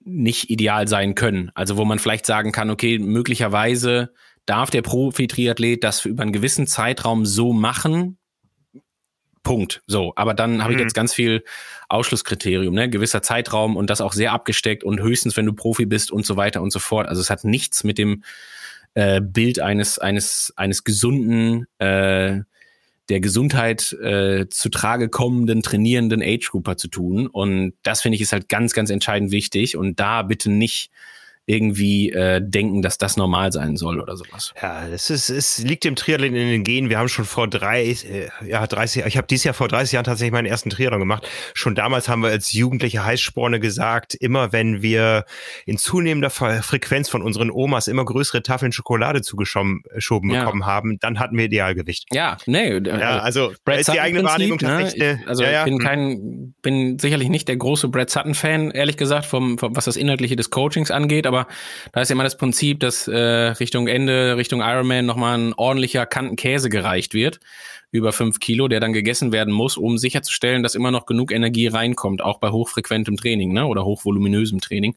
nicht ideal sein können. Also wo man vielleicht sagen kann, okay, möglicherweise darf der Profi-Triathlet das für über einen gewissen Zeitraum so machen, Punkt. So, aber dann habe ich jetzt mhm. ganz viel Ausschlusskriterium, ne? Gewisser Zeitraum und das auch sehr abgesteckt und höchstens, wenn du Profi bist und so weiter und so fort. Also es hat nichts mit dem äh, Bild eines eines eines gesunden äh, der Gesundheit äh, zu Trage kommenden, trainierenden Age-Grouper zu tun. Und das finde ich ist halt ganz, ganz entscheidend wichtig. Und da bitte nicht irgendwie äh, denken, dass das normal sein soll oder sowas. Ja, es ist, es liegt dem Triathlon in den Genen. Wir haben schon vor drei, äh, ja, 30, ich habe dieses Jahr vor 30 Jahren tatsächlich meinen ersten Triathlon gemacht. Schon damals haben wir als jugendliche Heißsporne gesagt, immer wenn wir in zunehmender Frequenz von unseren Omas immer größere Tafeln Schokolade zugeschoben ja. bekommen haben, dann hatten wir Idealgewicht. Ja, nee. Äh, ja, also Brad ist die eigene Wahrnehmung ne? tatsächlich. Ne? Also ja, ja. ich bin kein, bin sicherlich nicht der große Brad Sutton-Fan, ehrlich gesagt, vom, vom, was das Inhaltliche des Coachings angeht, aber aber da ist ja immer das Prinzip, dass äh, Richtung Ende, Richtung Ironman nochmal ein ordentlicher Kantenkäse gereicht wird, über fünf Kilo, der dann gegessen werden muss, um sicherzustellen, dass immer noch genug Energie reinkommt, auch bei hochfrequentem Training ne, oder hochvoluminösem Training.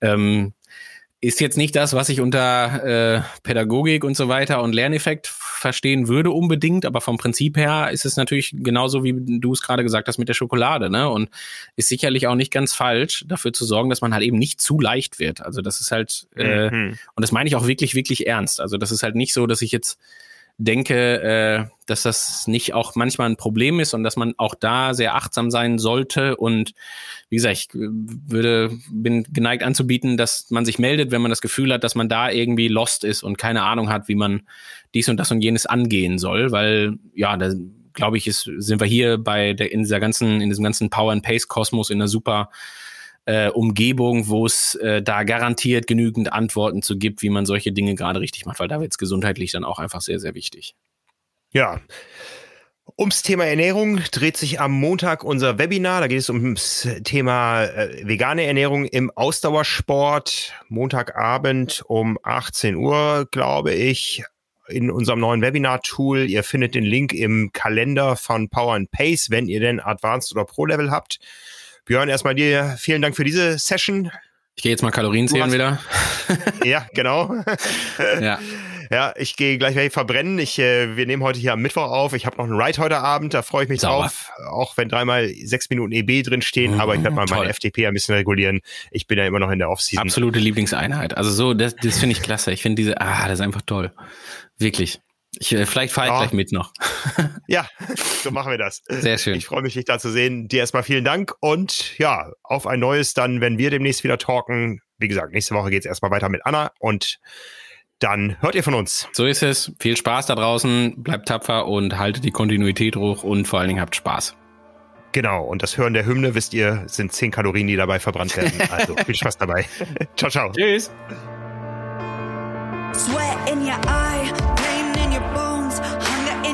Ähm, ist jetzt nicht das, was ich unter äh, Pädagogik und so weiter und Lerneffekt verstehen würde unbedingt, aber vom Prinzip her ist es natürlich genauso, wie du es gerade gesagt hast mit der Schokolade, ne? Und ist sicherlich auch nicht ganz falsch, dafür zu sorgen, dass man halt eben nicht zu leicht wird. Also das ist halt, äh, mhm. und das meine ich auch wirklich, wirklich ernst. Also das ist halt nicht so, dass ich jetzt denke, äh, dass das nicht auch manchmal ein Problem ist und dass man auch da sehr achtsam sein sollte. Und wie gesagt, ich würde, bin geneigt anzubieten, dass man sich meldet, wenn man das Gefühl hat, dass man da irgendwie lost ist und keine Ahnung hat, wie man dies und das und jenes angehen soll, weil ja, da glaube ich, ist, sind wir hier bei der in dieser ganzen, in diesem ganzen Power and Pace Kosmos in einer super äh, Umgebung, wo es äh, da garantiert genügend Antworten zu gibt, wie man solche Dinge gerade richtig macht, weil da wird es gesundheitlich dann auch einfach sehr, sehr wichtig. Ja. Ums Thema Ernährung dreht sich am Montag unser Webinar. Da geht es ums Thema äh, vegane Ernährung im Ausdauersport. Montagabend um 18 Uhr, glaube ich, in unserem neuen Webinar-Tool. Ihr findet den Link im Kalender von Power and Pace, wenn ihr denn Advanced oder Pro Level habt. Björn, erstmal dir vielen Dank für diese Session. Ich gehe jetzt mal Kalorien zählen wieder. ja, genau. ja. Ja, ich gehe gleich welche verbrennen. Ich, äh, wir nehmen heute hier am Mittwoch auf. Ich habe noch einen Ride heute Abend, da freue ich mich Sauber. drauf. Auch wenn dreimal sechs Minuten EB drin stehen, mhm, aber ich werde mal toll. meine FTP ein bisschen regulieren. Ich bin ja immer noch in der Offseason. Absolute Lieblingseinheit. Also so, das, das finde ich klasse. Ich finde diese, ah, das ist einfach toll. Wirklich. Ich, äh, vielleicht fahre ich oh. gleich mit noch. ja, so machen wir das. Sehr schön. Ich freue mich, dich da zu sehen. Dir erstmal vielen Dank und ja, auf ein neues dann, wenn wir demnächst wieder talken. Wie gesagt, nächste Woche geht es erstmal weiter mit Anna und dann hört ihr von uns. So ist es. Viel Spaß da draußen, bleibt tapfer und haltet die Kontinuität hoch und vor allen Dingen habt Spaß. Genau, und das Hören der Hymne, wisst ihr, sind 10 Kalorien, die dabei verbrannt werden. Also viel Spaß dabei. ciao, ciao. Tschüss. Sweat in your eye,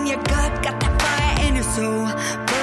in your gut, got that fire in your soul,